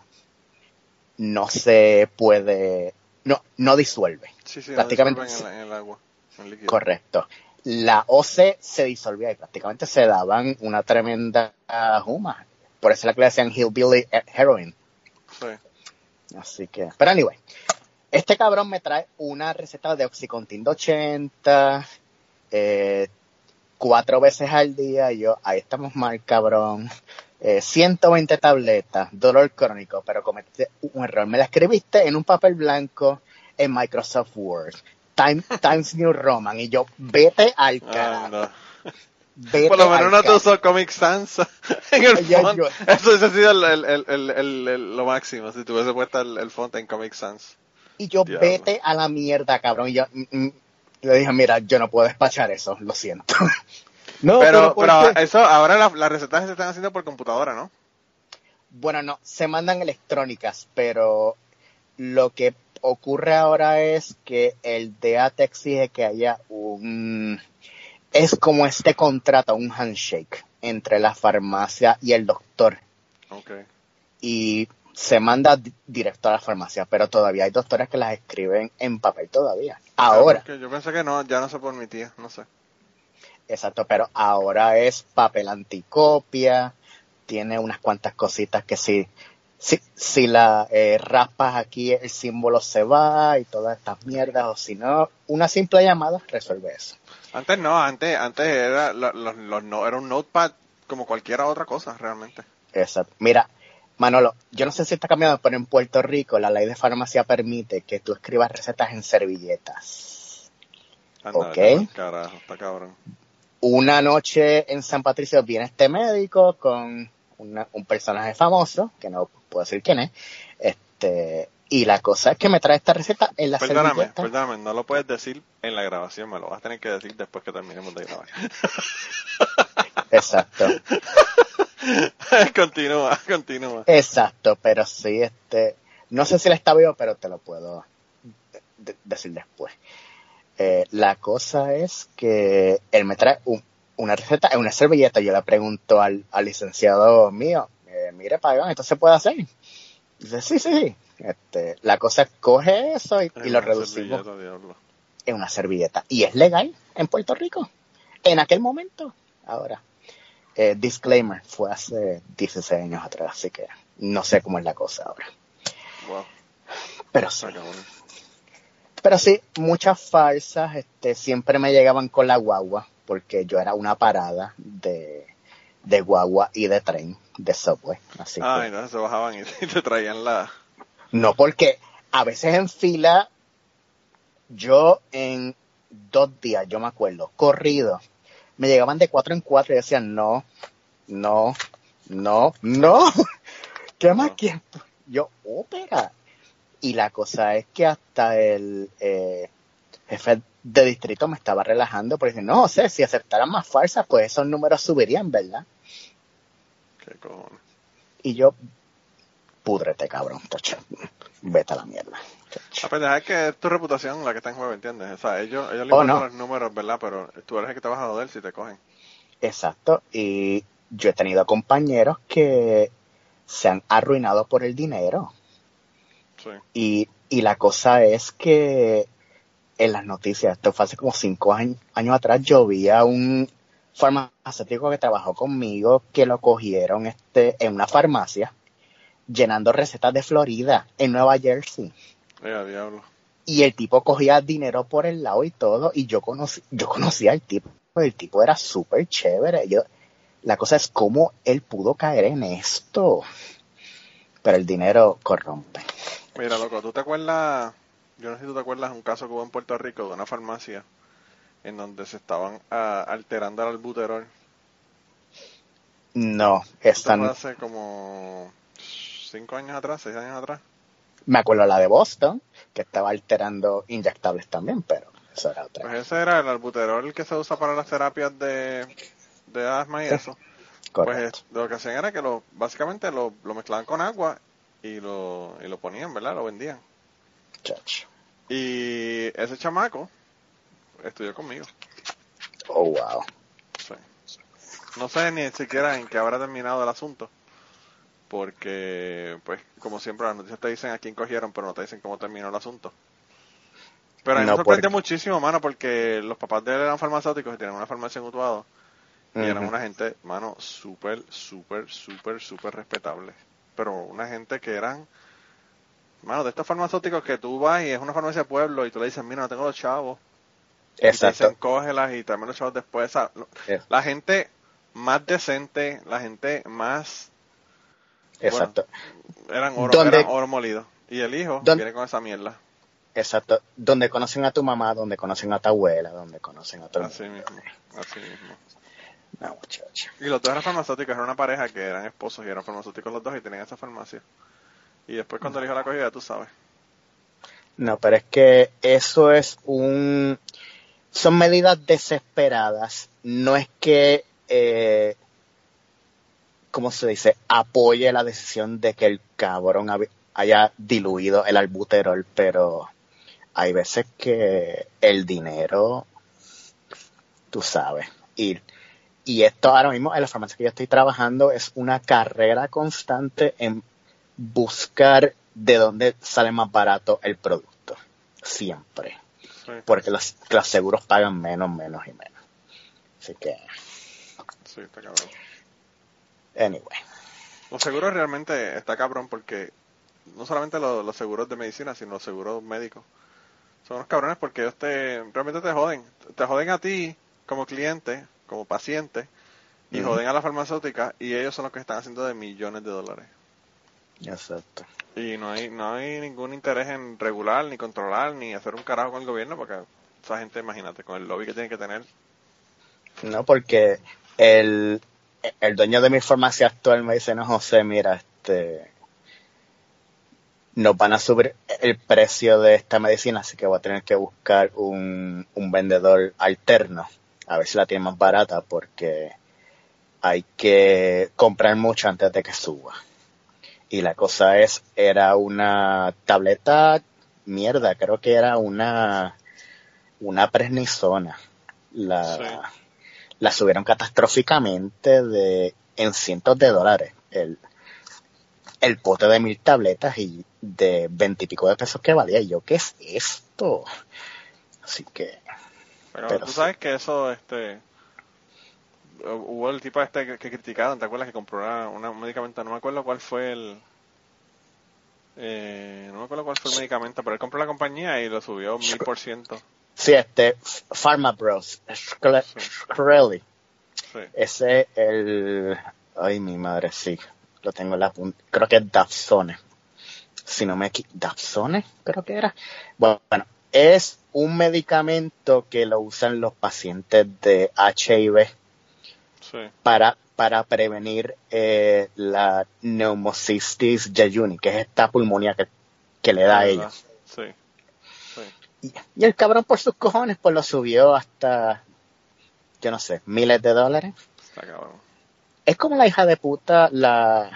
No se puede, no, no disuelve. Sí, sí, Prácticamente no disuelven en, la- en el agua, en el líquido. Correcto. La OC se disolvía y prácticamente se daban una tremenda juma. Por eso es la que le decían Hillbilly Heroin. Sí. Así que, pero anyway, este cabrón me trae una receta de Oxycontin de 80, eh, cuatro veces al día. Y yo, ahí estamos mal, cabrón. Eh, 120 tabletas, dolor crónico, pero cometiste un error. Me la escribiste en un papel blanco en Microsoft Word. Time- Times New Roman. Y yo, vete al Ah, carajo. no. Vete Por lo menos no te usó Comic Sans en el font. yo- Eso hubiese sido el, el, el, lo máximo, si tuviese puesto el, el font en Comic Sans. Y yo, Diablo. vete a la mierda, cabrón. Y yo, mm, mm, le dije, mira, yo no puedo despachar eso, lo siento. no, pero, ¿por pero eso, ahora la- las recetas se están haciendo por computadora, ¿no? Bueno, no, se mandan electrónicas, pero lo que ocurre ahora es que el DEA te exige que haya un... Es como este contrato, un handshake entre la farmacia y el doctor. Y se manda di- directo a la farmacia, pero todavía hay doctores que las escriben en papel todavía. Ahora. Ah, yo pensé que no, ya no se permitía, no sé. Exacto, pero ahora es papel anticopia, tiene unas cuantas cositas que si, si, si la eh, raspas aquí el símbolo se va y todas estas mierdas, o si no, una simple llamada resuelve eso. Antes no, antes, antes era, los, los, no, era un notepad como cualquier otra cosa realmente. Exacto. Mira, Manolo, yo no sé si está cambiando, pero en Puerto Rico la ley de farmacia permite que tú escribas recetas en servilletas. Anda, ok. Carajo, está cabrón. Una noche en San Patricio viene este médico con una- un personaje famoso, que no puedo decir quién es, este, y la cosa es que me trae esta receta en la Perdóname, servilleta. perdóname, no lo puedes decir en la grabación, me lo vas a tener que decir después que terminemos de grabar. Exacto, continúa, continúa. exacto, pero sí, este, no sé si la está vivo, pero te lo puedo de- de- decir después. Eh, la cosa es que él me trae un- una receta en una servilleta. Yo le pregunto al, al licenciado mío, eh, mire, pagón, ¿esto se puede hacer? Dice, sí, sí, sí. Este, la cosa es coge eso y, y Ay, lo reducimos en una servilleta. Y es legal en Puerto Rico. En aquel momento. Ahora. Eh, disclaimer, fue hace 16 años atrás, así que no sé cómo es la cosa ahora. Wow, Pero sí. Pero sí, muchas falsas, este, siempre me llegaban con la guagua, porque yo era una parada de, de guagua y de tren, de subway. Así Ah, que, entonces se bajaban y te traían la... no, porque a veces en fila, yo en dos días, yo me acuerdo, corrido, me llegaban de cuatro en cuatro y decían, no, no, no, no, ¿qué más No. quieres? Yo, ópera. Y la cosa es que hasta el eh, jefe de distrito me estaba relajando porque dice, no, sé, si aceptaran más falsas, pues esos números subirían, ¿verdad? ¿Qué cojones? Y yo, púdrete, cabrón, tacho. Vete a la mierda. A pesar de que es tu reputación la que está en juego, ¿entiendes? O sea, ellos, ellos le Oh, no. los números, ¿verdad? Pero tú eres el que te vas a joder si te cogen. Exacto. Y yo he tenido compañeros que se han arruinado por el dinero. Sí. Y, y la cosa es que en las noticias, esto fue hace como cinco años, años atrás, yo vi a un farmacéutico que trabajó conmigo que lo cogieron este, en una farmacia llenando recetas de Florida en Nueva Jersey. Eh, diablo. Y el tipo cogía dinero por el lado y todo, y yo conocí, yo conocía al tipo, el tipo era súper chévere. Yo, la cosa es cómo él pudo caer en esto. Pero el dinero corrompe. Mira, loco, ¿tú te acuerdas? Yo no sé si tú te acuerdas un caso que hubo en Puerto Rico de una farmacia en donde se estaban ah, alterando el albuterol. No, están, hace como cinco años atrás, seis años atrás. me acuerdo la de Boston, que estaba alterando inyectables también, pero eso era otra. Pues ese era el albuterol que se usa para las terapias de, de asma y Sí. eso. Correcto. Pues lo que hacían era que lo, básicamente lo, lo mezclaban con agua y lo, y lo ponían, ¿verdad? Lo vendían. Chacho. Y ese chamaco estudió conmigo. Oh, wow. Sí. No sé ni siquiera en qué habrá terminado el asunto. Porque, pues, como siempre, las noticias te dicen a quién cogieron, pero no te dicen cómo terminó el asunto. Pero a mí No, me sorprende porque- muchísimo, mano, porque los papás de él eran farmacéuticos y tenían una farmacia en Utuado. Y eran una gente, mano, súper, súper, súper, súper respetable. Pero una gente que eran, mano, de estos farmacéuticos que tú vas y es una farmacia de pueblo y tú le dices, mira, no tengo los chavos. Y te Exacto. dicen, cógelas y tráeme los chavos después. O sea, lo- Eh. La gente más decente, la gente más, Exacto. eran oro, ¿Dónde- eran oro molido. Y el hijo ¿Dónde- viene con esa mierda. Exacto. Donde conocen a tu mamá, donde conocen a tu abuela, donde conocen a tu Así mismo, así mismo. No, muchacho. Y los dos eran farmacéuticos, era una pareja que eran esposos y eran farmacéuticos los dos y tenían esa farmacia. Y después cuando el hijo la cogió, ya tú sabes. No, pero es que eso es un... Son medidas desesperadas. No es que, eh, ¿cómo se dice? Apoye la decisión de que el cabrón haya diluido el albuterol, pero hay veces que el dinero, tú sabes, ir. Y esto ahora mismo en la farmacia que yo estoy trabajando es una carrera constante en buscar de dónde sale más barato el producto. Siempre. Sí. Porque los, los seguros pagan menos, menos y menos. Así que, Sí, está cabrón. Anyway. Los seguros realmente está cabrón porque no solamente los, los seguros de medicina, sino los seguros médicos. Son unos cabrones porque ellos te, realmente te joden. Te joden a ti como cliente, como paciente, y joden a la farmacéutica y ellos son los que están haciendo de millones de dólares. Exacto. Y no hay, no hay ningún interés en regular, ni controlar, ni hacer un carajo con el gobierno porque esa gente, imagínate, con el lobby que tiene que tener. No, porque el, el dueño de mi farmacia actual me dice, no, José, mira, este, nos van a subir el precio de esta medicina, así que voy a tener que buscar un, un vendedor alterno, a ver si la tiene más barata, porque hay que comprar mucho antes de que suba. Y la cosa es, era una tableta mierda, creo que era una, una prednisona. La. La subieron catastróficamente de, en cientos de dólares. El, el pote de mil tabletas y de veintipico de pesos que valía. Y yo, ¿qué es esto? Así que, Pero, Pero tú sí. sabes que eso, este, hubo el tipo este que, que criticaron, ¿te acuerdas que compró una, una- un medicamento? No me acuerdo cuál fue el, eh, no me acuerdo cuál fue el medicamento, pero él compró la compañía y lo subió mil por ciento. Sí, este, Pharma Bros, Shkreli, Sí. Shkreli, Sí. ese, el, ay, mi madre, sí, lo tengo en la punta, creo que es Dapsone. Si no me equivoco, Dapsone, creo que era. Bueno, es un medicamento que lo usan los pacientes de HIV Sí. para, para prevenir eh, la neumocystis jejuni, que es esta pulmonía que, que le da a ellos. Sí. Y, el cabrón por sus cojones pues lo subió hasta, yo no sé, miles de dólares. Está cabrón. Es como la hija de puta, la,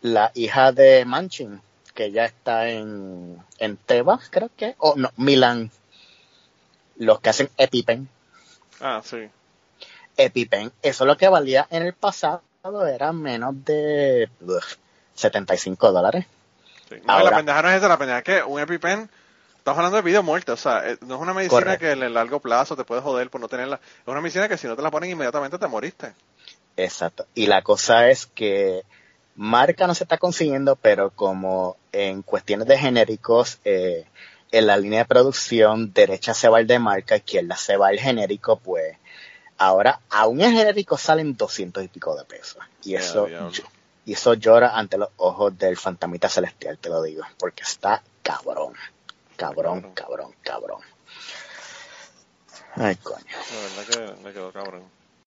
la hija de Manchin, que ya está en, en Tebas, creo que, o no, Milán. Los que hacen EpiPen. Ah, sí. EpiPen, eso lo que valía en el pasado era menos de ugh, 75 dólares. sí. No, Ahora- la pendeja no es esa, la pendeja es que un EpiPen, estamos hablando de vida o muerte, o sea, eh, no es una medicina Correcto. que en el largo plazo te puede joder por no tenerla, es una medicina que si no te la ponen inmediatamente te moriste. Exacto. Y la cosa es que marca no se está consiguiendo, pero como en cuestiones de genéricos, eh, en la línea de producción, derecha se va el de marca, izquierda se va el genérico, pues ahora aún en genérico salen 200 y pico de pesos. Y eso, y eso llora ante los ojos del fantasmita celestial, te lo digo, porque está cabrón. Cabrón, Cabrón. cabrón. Ay, coño. La verdad que me quedó cabrón.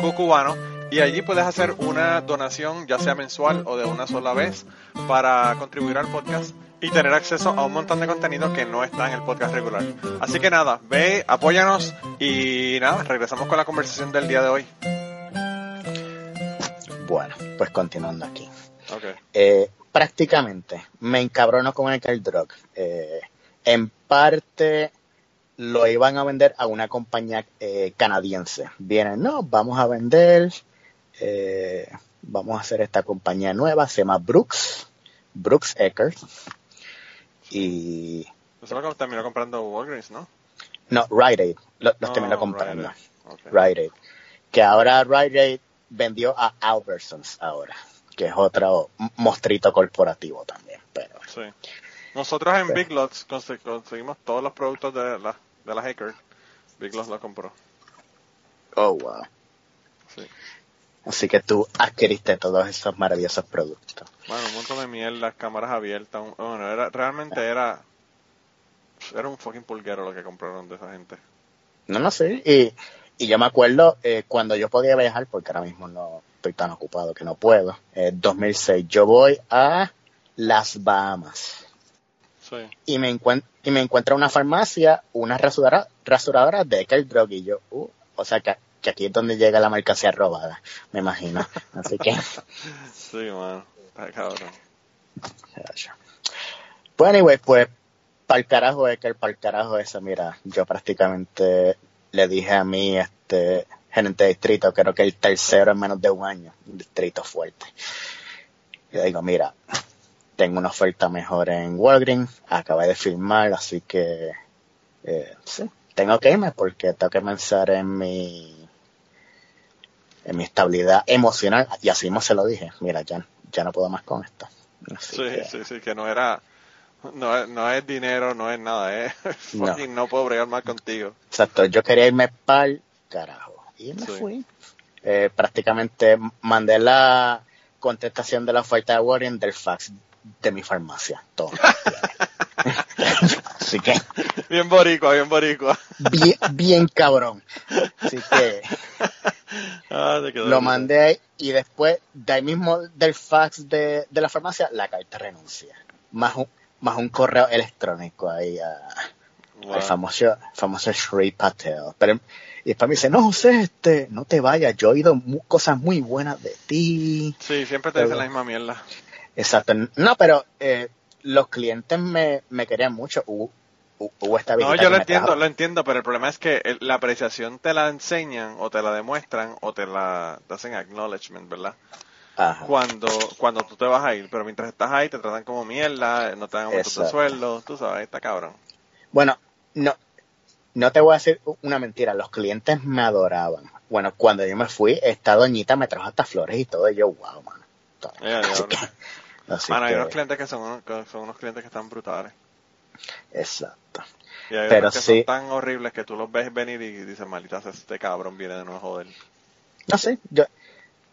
cucubano y allí puedes hacer una donación ya sea mensual o de una sola vez para contribuir al podcast y tener acceso a un montón de contenido que no está en el podcast regular. Así que nada, ve, apóyanos y nada, regresamos con la conversación del día de hoy. Bueno, pues continuando aquí. Ok. Eh, prácticamente me encabrono con el Drug. Eh, en parte lo iban a vender a una compañía eh, canadiense. Vienen, no, vamos a vender, eh, vamos a hacer esta compañía nueva, se llama Brooks, Brooks Eckers. Y Eso es lo terminó comprando Walgreens, ¿no? no, Rite Aid, lo- los Oh, terminó comprando. Rite Aid. Ok. Rite Aid. Que ahora Rite Aid vendió a Albertsons ahora, que es otro mostrito corporativo también, pero Sí. Nosotros en. Big Lots conse- conseguimos todos los productos de la, de la Hacker. Big Lots lo compró. oh wow. Sí. Así que tú adquiriste todos esos maravillosos productos. Bueno, un montón de miel, las cámaras abiertas. un- bueno, era, realmente era. Era un fucking pulguero lo que compraron de esa gente. No, no sé. Y, y yo me acuerdo eh, cuando yo podía viajar, porque ahora mismo no estoy tan ocupado que no puedo. Eh, 2006, yo voy a las Bahamas Sí. y me, y me encuentro en una farmacia una rasuradora, rasuradora de Drug y yo, uh, o sea que que aquí es donde llega la mercancía robada, me imagino. Así que. sí, mano. Está cabrón. Pues, anyway, pues, para el carajo es que el para el carajo ese, mira, yo prácticamente le dije a mi este gerente de distrito, creo que el tercero en menos de un año, un distrito fuerte. Y le digo, mira, tengo una oferta mejor en Walgreens, acabé de firmar, así que eh, sí, tengo que irme porque tengo que pensar en mi en mi estabilidad emocional y así mismo se lo dije, mira, ya, ya no puedo más con esto. sí, sí, sí, que no era, no, no es dinero, no es nada, es no. no puedo bregar más contigo. Exacto, yo quería irme para el carajo y me fui. Eh, prácticamente mandé la contestación de la oferta de Warren del fax de mi farmacia, todo. Así que. Bien boricua, bien boricua. Bien, bien cabrón. Así que. Ah, lo mandé y después, de ahí mismo del fax de, de la farmacia, la carta renuncia. Más un, más un correo electrónico ahí a, al famoso, famoso Shri Patel. Pero, y después me dice, no, José, este, no te vayas, yo he oído cosas muy buenas de ti. Sí, siempre te dicen la misma mierda. Exacto. No, pero eh, los clientes me, me querían mucho. Hubo, esta No, yo lo entiendo, lo entiendo, pero el problema es que la apreciación te la enseñan o te la demuestran o te la hacen acknowledgement, ¿verdad? Ajá. Cuando, cuando tú te vas a ir, pero mientras estás ahí te tratan como mierda, no te dan aumento de sueldo, tú sabes, está cabrón. Bueno, no, no te voy a decir una mentira, los clientes me adoraban. Bueno, cuando yo me fui, esta doñita me trajo hasta flores y todo, y yo, wow, mano. Así hay unos clientes que son, son unos clientes que están brutales. Exacto. Y hay Pero que son tan horribles que tú los ves venir y dices, maldita este cabrón viene de nuevo joder. No sé, yo,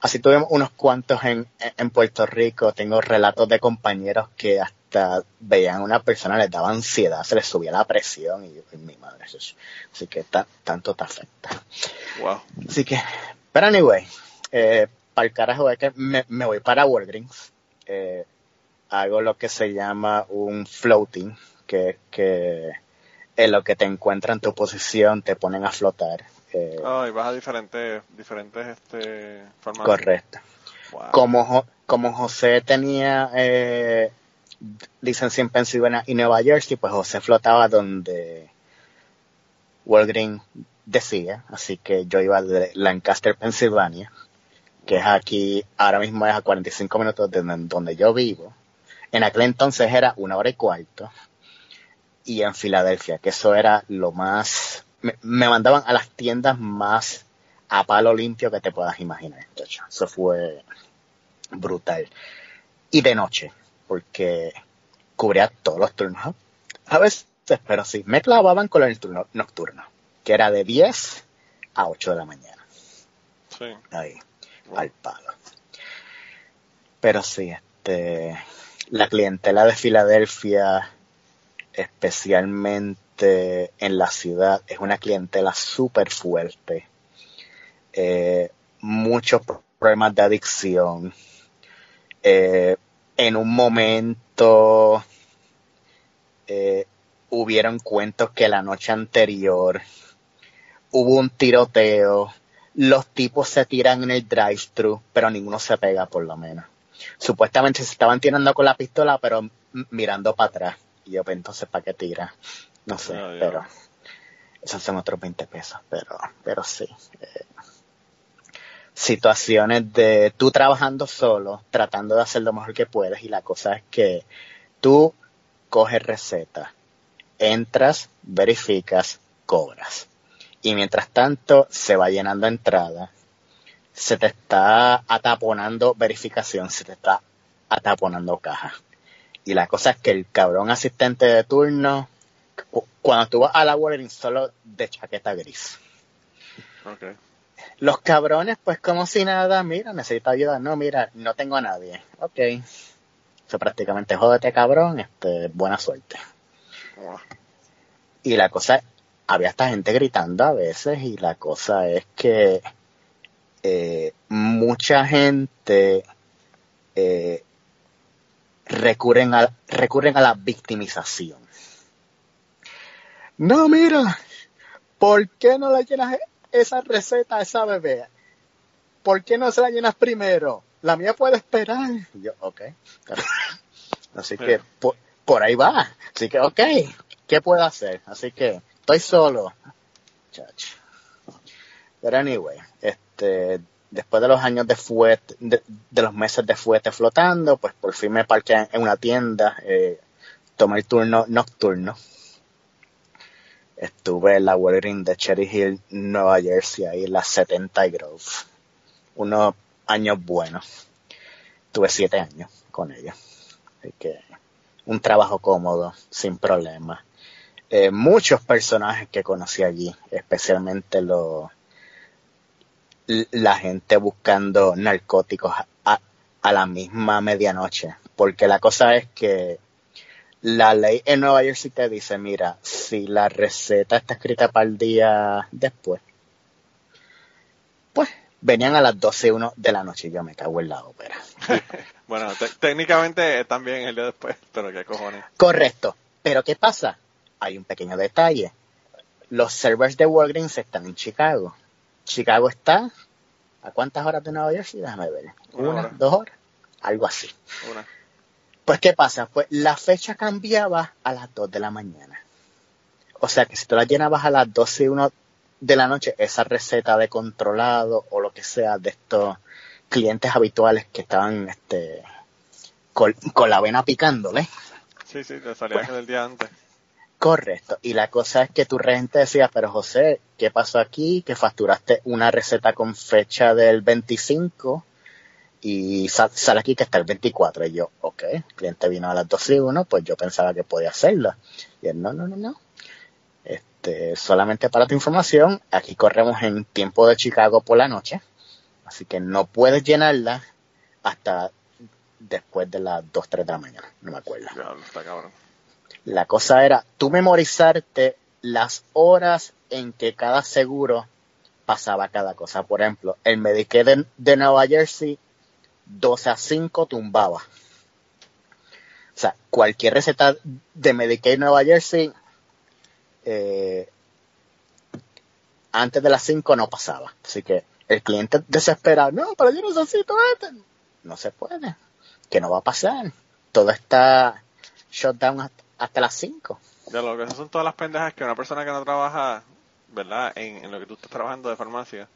así tuvimos unos cuantos en, en Puerto Rico, tengo relatos de compañeros que hasta veían a una persona, les daba ansiedad, se les subía la presión y, y mi madre, eso, así que tanto te afecta. Wow. Así que, pero anyway, eh, para el carajo es que me, me voy para Walgreens eh, hago lo que se llama un floating, que, que en lo que te encuentra en tu posición te ponen a flotar. Eh, oh, y vas a diferentes, diferentes este, formatos. Correcto. Como, como José tenía eh, licencia en Pensilvania y Nueva Jersey, pues José flotaba donde Walgreens decía, así que yo iba de Lancaster, Pensilvania, que es aquí, ahora mismo es a 45 minutos de donde yo vivo. En aquel entonces era una hora y cuarto. Y en Filadelfia, que eso era lo más, me, mandaban a las tiendas más a palo limpio que te puedas imaginar. Eso fue brutal. Y de noche, porque cubría todos los turnos. A veces, pero sí, me clavaban con el turno nocturno, que era de 10 a 8 de la mañana. Sí. Ahí al palo. Pero sí, este, la clientela de Filadelfia, especialmente en la ciudad, es una clientela súper fuerte. Eh, muchos problemas de adicción. Eh, en un momento eh, hubieron cuentos que la noche anterior hubo un tiroteo los tipos se tiran en el drive-thru, pero ninguno se pega por lo menos. Supuestamente se estaban tirando con la pistola, pero mirando para atrás. Y yo, pues entonces, ¿para qué tira? No sé, ah, pero esos son otros 20 pesos, pero, pero sí. Eh, situaciones de tú trabajando solo, tratando de hacer lo mejor que puedes y la cosa es que tú coges receta, entras, verificas, cobras y mientras tanto se va llenando entrada, se te está ataponando verificación, se te está ataponando caja. Y la cosa es que el cabrón asistente de turno, cuando tú vas a la Walgreens solo de chaqueta gris. Los cabrones, pues como si nada, mira, necesito ayuda. No, mira, no tengo a nadie. Ok. Eso prácticamente jódete cabrón, este, buena suerte. Y la cosa había esta gente gritando a veces y la cosa es que eh, mucha gente eh, recurren, a, recurren a la victimización. No, mira, ¿por qué no le llenas esa receta a esa bebé, ¿por qué no se la llenas primero? La mía puede esperar. Yo, ok. Así que por, por ahí va. Así que, ok, ¿qué puedo hacer? Así que estoy solo. Chacho. Pero anyway, este, después de los años de fuete, de, los meses de fuete flotando, pues por fin me parqué en una tienda, eh, tomé el turno nocturno. Estuve en la Walgreens de Cherry Hill, Nueva Jersey, ahí en la 70 Grove. Unos años buenos. Tuve siete años con ella. Así que un trabajo cómodo, sin problemas. Eh, muchos personajes que conocí allí, especialmente los la gente buscando narcóticos a, la misma medianoche. Porque la cosa es que la ley en Nueva Jersey te dice, mira, si la receta está escrita para el día después, pues venían a las 12 y 1 de la noche y yo me cago en la ópera. bueno, técnicamente también el día después, pero qué cojones. Correcto. Pero ¿qué pasa? Hay un pequeño detalle. Los servers de Walgreens están en Chicago. Chicago está ¿a cuántas horas de Nueva Jersey? Déjame ver. Una, dos horas, algo así. Una. Pues, ¿qué pasa? Pues la fecha cambiaba a las 2 de la mañana. O sea que si tú la llenabas a las 12 y 1 de la noche, esa receta de controlado o lo que sea de estos clientes habituales que estaban este, con, la vena picándole. Sí, sí, te salía pues, el día antes. Correcto. Y la cosa es que tu regente decía, pero José, ¿qué pasó aquí? Que facturaste una receta con fecha del 25 y sale aquí que está el 24. Y yo, ok, el cliente vino a las 12 y 1, pues yo pensaba que podía hacerlo. Y él, no, no, no, no. Este, solamente para tu información, aquí corremos en tiempo de Chicago por la noche. Así que no puedes llenarla hasta después de las 2, 3 de la mañana. No me acuerdo. está cabrón. La cosa era tú memorizarte las horas en que cada seguro pasaba cada cosa. Por ejemplo, el Medicaid de, Nueva Jersey, 12 a 5 tumbaba. O sea, cualquier receta de Medicaid Nueva Jersey, eh, antes de las 5 no pasaba. Así que el cliente desesperado, no, pero yo necesito este. No se puede, que no va a pasar. Todo está shut down hasta, hasta las 5. De lo que son todas las pendejas que una persona que no trabaja, ¿verdad? En, lo que tú estás trabajando de farmacia,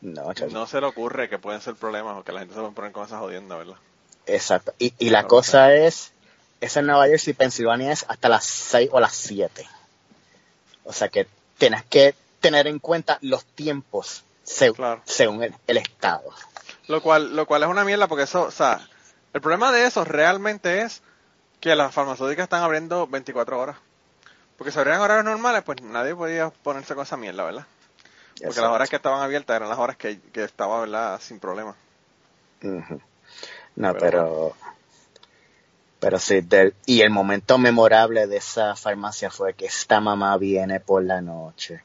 no, no se le ocurre que pueden ser problemas o que la gente se va a poner con esas jodiendas, ¿verdad? Exacto. Y, y la cosa es, esa en Nueva Jersey, Pensilvania es hasta las 6 o las 7. O sea que tienes que tener en cuenta los tiempos según el, el, estado. Lo cual, lo cual es una mierda porque eso, o sea, el problema de eso realmente es que las farmacéuticas están abriendo 24 horas. Porque si abrían horarios normales, pues nadie podía ponerse con esa mierda, ¿verdad? Porque las horas que estaban abiertas eran las horas que, que estaba, ¿verdad? Sin problema. No, pero... Pero, sí, y el momento memorable de esa farmacia fue que esta mamá viene por la noche.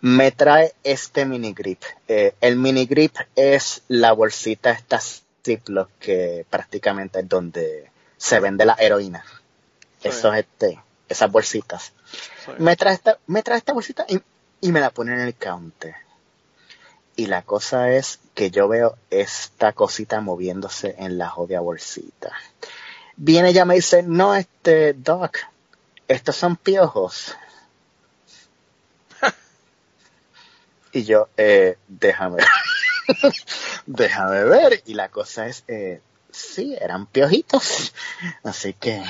Me trae este mini grip. Eh, el mini grip es la bolsita esta Ziploc que prácticamente es donde se vende la heroína. Esos, este, esas bolsitas. Me trae esta, me trae esta bolsita y, me la pone en el counter. Y la cosa es que yo veo esta cosita moviéndose en la jodida bolsita. Viene ella me dice, no, este, Doc, estos son piojos. y yo, eh, déjame, déjame ver. Y la cosa es, eh, sí, eran piojitos. Así que.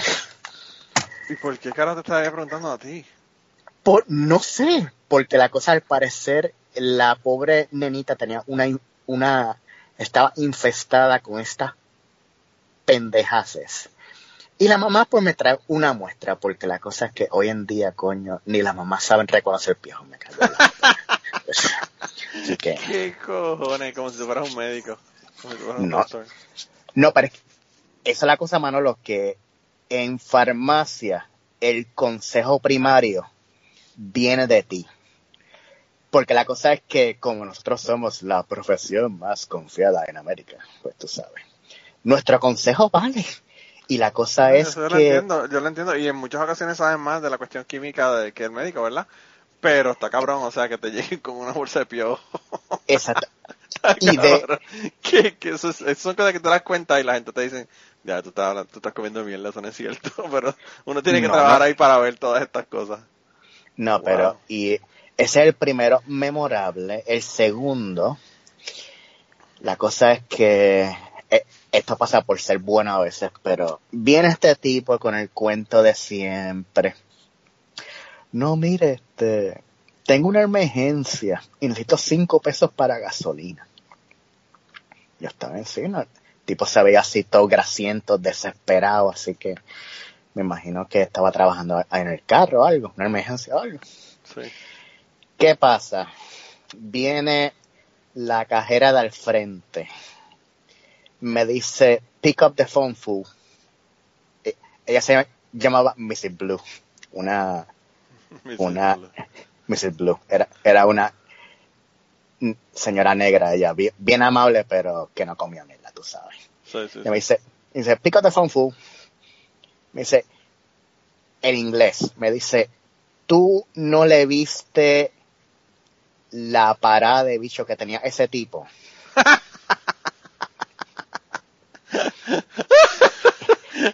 ¿Y por qué cara te estaba preguntando a ti? Por, no sé, porque la cosa al parecer, la pobre nenita tenía una, una, estaba infestada con estas pendejaces. Y la mamá pues me trae una muestra, porque la cosa es que hoy en día, coño, ni las mamás saben reconocer piojos, me cago. Así que... ¿Qué cojones? Como si tú fueras un médico. Como si fueras un no, doctor. No, pero esa es la cosa, Manolo, que en farmacia el consejo primario viene de ti. Porque la cosa es que como nosotros somos la profesión más confiada en América, pues tú sabes, nuestro consejo vale. Y la cosa es yo que... Lo entiendo, yo lo entiendo, y en muchas ocasiones saben más de la cuestión química de, que el médico, ¿verdad? Pero está cabrón, o sea, que te lleguen con una bolsa de piojo. Exacto. Y de-. Que, que eso, es- eso son cosas que te das cuenta y la gente te dice, ya, tú estás, tú estás comiendo mierda, eso no es cierto. Pero uno tiene que No, trabajar ahí para ver todas estas cosas. No, Wow. pero y ese es el primero memorable. El segundo, la cosa es que eh, esto pasa por ser bueno a veces, pero viene este tipo con el cuento de siempre. No, mire, este, tengo una emergencia y necesito cinco pesos para gasolina. Yo estaba encima. El tipo se veía así todo grasiento, desesperado, así que me imagino que estaba trabajando en el carro o algo, una emergencia o algo. Sí. ¿Qué pasa? Viene la cajera del frente. Me dice, pick up the phone, fool. Eh, Ella se llamaba Mrs. Blue. Una, una, Mrs. Blue. Era, era una señora negra ella, bien, bien amable, pero que no comía mierda, tú sabes. Sí, sí, Y me dice, me dice, pick up the phone, fool. Me dice, en inglés, me dice, tú no le viste la parada de bicho que tenía ese tipo.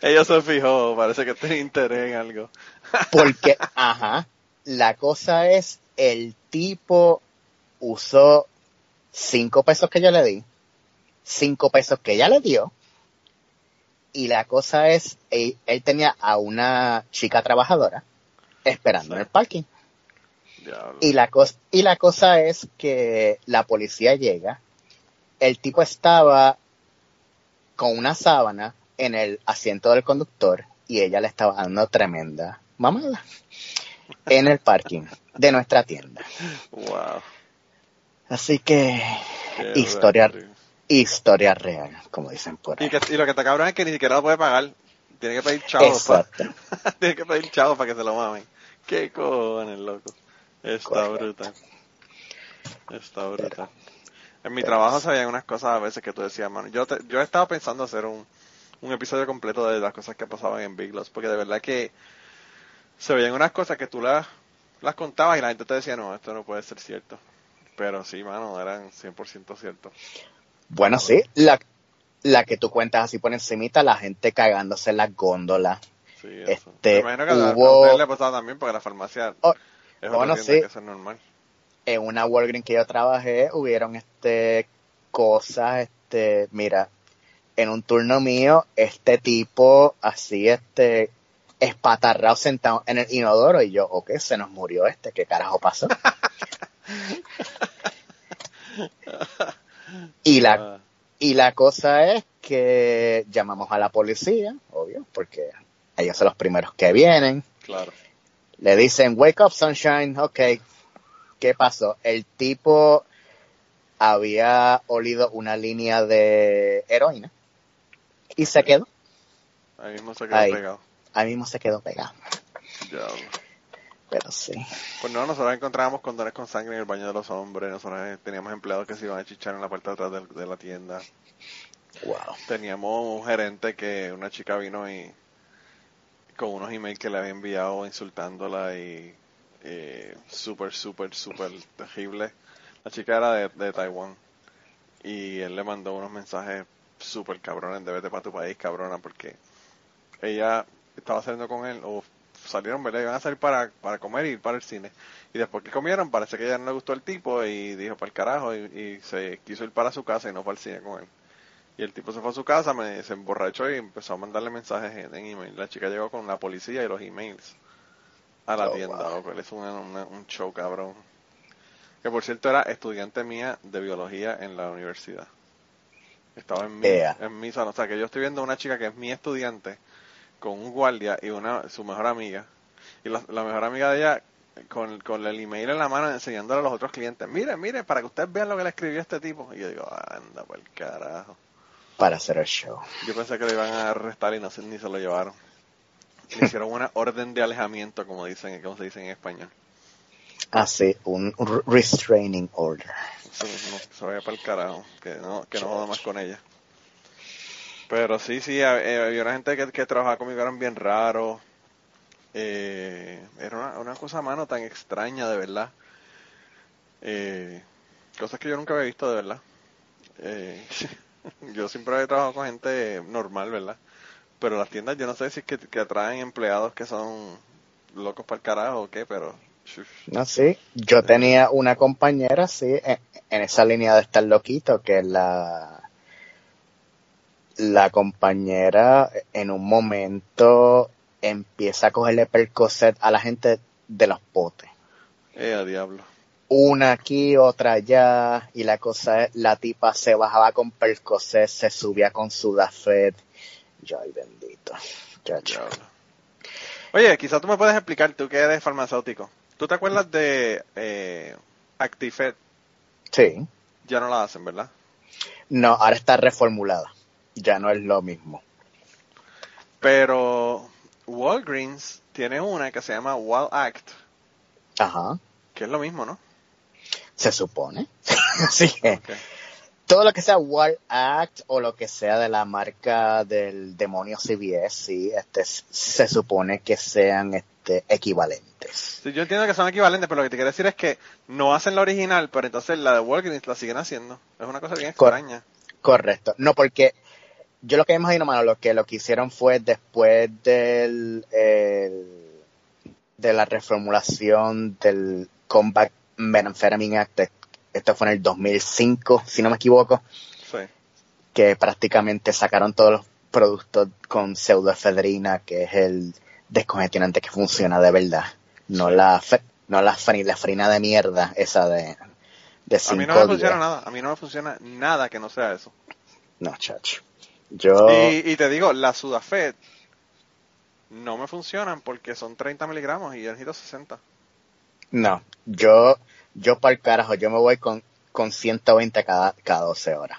Ella se fijó, parece que tiene interés en algo. Porque, ajá, la cosa es, el tipo usó cinco pesos que yo le di, cinco pesos que ella le dio, y la cosa es, él, él tenía a una chica trabajadora esperando Sí. en el parking. Diablo. Y la, cosa, y la cosa es que la policía llega, el tipo estaba con una sábana en el asiento del conductor y ella le estaba dando tremenda mamada en el parking de nuestra tienda. Wow. Así que, Qué historia, historia real, como dicen por Y, ahí. que, y lo que está cabrón es que ni siquiera lo puede pagar. Tiene que pedir chavos. pa- Exacto. Tiene que pedir chavos para que se lo mamen. Qué cojones, loco. Está Correcto. brutal. Está brutal. En mi trabajo se veían unas cosas a veces que tú decías, mano. Yo, te- yo estaba pensando hacer un, un episodio completo de las cosas que pasaban en Big Lots, porque de verdad que se veían unas cosas que tú las, las contabas y la gente te decía, no, esto no puede ser cierto. Pero sí, mano, eran 100% cierto. Bueno, sí, la, la que tú cuentas así por encimita, la gente cagándose en las góndolas. Sí, eso. Este, Me imagino que a- a hubo- ustedes le pasaba también, porque la farmacia Oh, es bueno, sí. que eso es normal. en una Walgreens que yo trabajé hubieron este cosas este mira en un turno mío este tipo así este espatarrado sentado en el inodoro y yo ok se nos murió este qué carajo pasó y la Ah, y la cosa es que llamamos a la policía obvio porque ellos son los primeros que vienen claro. le dicen, wake up sunshine, ok. ¿Qué pasó? El tipo había olido una línea de heroína y se quedó. Ahí mismo se quedó Ahí. pegado. Ahí mismo se quedó pegado. Diablo. Pero sí. Pues no, nosotros encontrábamos condones con sangre en el baño de los hombres. Nosotros teníamos empleados que se iban a chichar en la parte de atrás de, de la tienda. Wow. Teníamos un gerente que una chica vino y con unos emails que le había enviado insultándola y eh, súper, súper, súper terrible. La chica era de, de Taiwán y él le mandó unos mensajes súper cabrones de vete para tu país, cabrona, porque ella estaba saliendo con él o salieron, ¿verdad? Iban a salir para, para comer y ir para el cine. Y después que comieron, parece que a ella no le gustó el tipo y dijo para el carajo y, y se quiso ir para su casa y no para el cine con él. Y el tipo se fue a su casa, me, se emborrachó y empezó a mandarle mensajes en, en email. La chica llegó con la policía y los emails a la Oh, tienda. wow. loco. Él es una- un show cabrón. Que por cierto era estudiante mía de biología en la universidad. Estaba en mi, Ea. en mi salón. O sea que yo estoy viendo a una chica que es mi estudiante con un guardia y una su mejor amiga. Y la, la mejor amiga de ella con, con el email en la mano enseñándole a los otros clientes. Miren, miren, para que ustedes vean lo que le escribió este tipo. Y yo digo, anda por el carajo. Para hacer el show. Yo pensé que lo iban a arrestar y no se- ni se lo llevaron. Le hicieron una orden de alejamiento, como dicen, como se dice en español. Así, un re- restraining order. Sí, no, se vaya para el carajo, que no, que no joda más con ella. Pero sí, sí, eh, había una gente que, que trabajaba conmigo, eran bien raros. Eh, era una, una cosa, mano, tan extraña, de verdad. Eh, cosas que yo nunca había visto, de verdad. Eh, yo siempre había trabajado con gente normal, ¿verdad? Pero las tiendas, yo no sé si es que, que atraen empleados que son locos para el carajo o qué, pero... No, sí. Yo tenía una compañera, sí, en, en esa línea de estar loquito, que la, la compañera en un momento empieza a cogerle percocet a la gente de los potes. Eh, a diablo. Una aquí, otra allá, y la cosa es, la tipa se bajaba con percocet, se subía con Sudafed. Yo, ay bendito. Diablo. Oye, quizás tú me puedes explicar, tú que eres farmacéutico. ¿Tú te acuerdas de eh, Actifed? Sí. Ya no la hacen, ¿verdad? No, ahora está reformulada. Ya no es lo mismo. Pero Walgreens tiene una que se llama Wall Act, Ajá. que es lo mismo, ¿no? Se supone. Así que Ok. todo lo que sea War Act o lo que sea de la marca del demonio CBS, sí, este, se supone que sean este, equivalentes. Sí, yo entiendo que son equivalentes, pero lo que te quiero decir es que no hacen la original, pero entonces la de Walgreens la siguen haciendo. Es una cosa bien Cor- extraña. Correcto. No, porque yo lo que imagino, mano, lo que lo que hicieron fue después del el- de la reformulación del Combat Methamphetamine Act, esto fue en el 2005, si no me equivoco, Sí. que prácticamente sacaron todos los productos con pseudoefedrina, que es el descongestionante que funciona de verdad. No la fe- no la fenilefrina de mierda, esa de, de A mí no 5 me funciona nada. A mí no me funciona nada que no sea eso. No, chacho. Yo... Y, y te digo, la Sudafed no me funcionan porque son 30 miligramos y yo necesito 60. No, yo, yo para el carajo, yo me voy con, con 120 cada, cada 12 horas.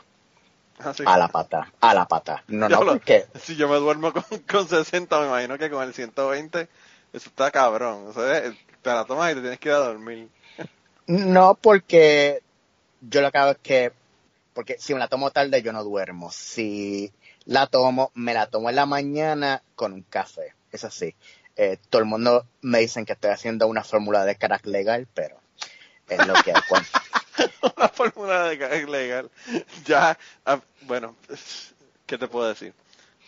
Así. A la pata, a la pata. No, no, porque, Si yo me duermo con, con 60, me imagino que con el 120, eso está cabrón. O sea, te la tomas y te tienes que ir a dormir. no porque yo lo que hago es que, porque si me la tomo tarde yo no duermo. Si la tomo, me la tomo en la mañana con un café. Es así. Eh, todo el mundo me dicen que estoy haciendo una fórmula de crack legal, pero es lo que hay. Una fórmula de ca- legal. Ya, ah, bueno, ¿qué te puedo decir?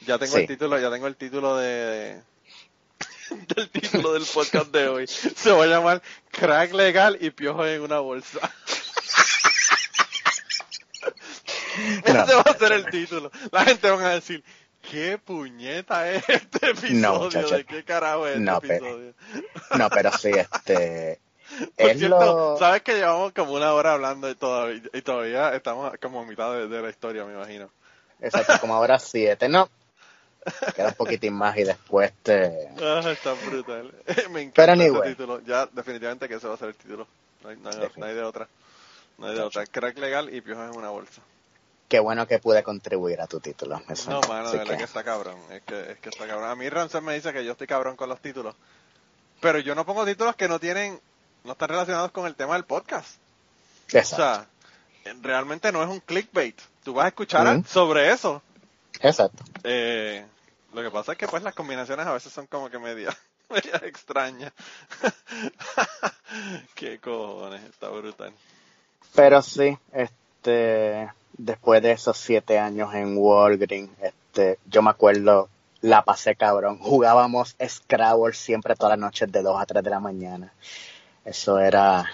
Ya tengo Sí. el título, ya tengo el título de, del título del podcast de hoy. Se va a llamar Crack Legal y Piojo en una bolsa. No. Ese va a ser el título. La gente va a decir, ¿qué puñeta es este episodio? No, muchacho. ¿De qué carajo es este pero- episodio? No, pero sí, este, Por es cierto, lo... sabes que llevamos como una hora hablando y todavía, y todavía estamos como a mitad de, de la historia, me imagino. Exacto, como ahora siete, no. Queda un poquitín más y después te... Ah, está brutal. Me encanta Pero ese anyway. título. Ya, definitivamente que ese va a ser el título. No hay, no hay- no hay de otra. No hay de otra. Crack legal y piojos en una bolsa. Qué bueno que pude contribuir a tu título. eso. No, mano, de verdad que- que está cabrón. Es que, es que está cabrón. A mí Ramsey me dice que yo estoy cabrón con los títulos. Pero yo no pongo títulos que no tienen, no están relacionados con el tema del podcast. O Exacto, sea, realmente no es un clickbait. Tú vas a escuchar Ujú. sobre eso. exacto. Eh, lo que pasa es que pues las combinaciones a veces son como que media, media extrañas. Qué cojones, está brutal. Pero sí, este, después de esos siete años en Walgreens, este, yo me acuerdo, la pasé cabrón. Jugábamos Scrabble siempre todas las noches de 2 a 3 de la mañana. Eso era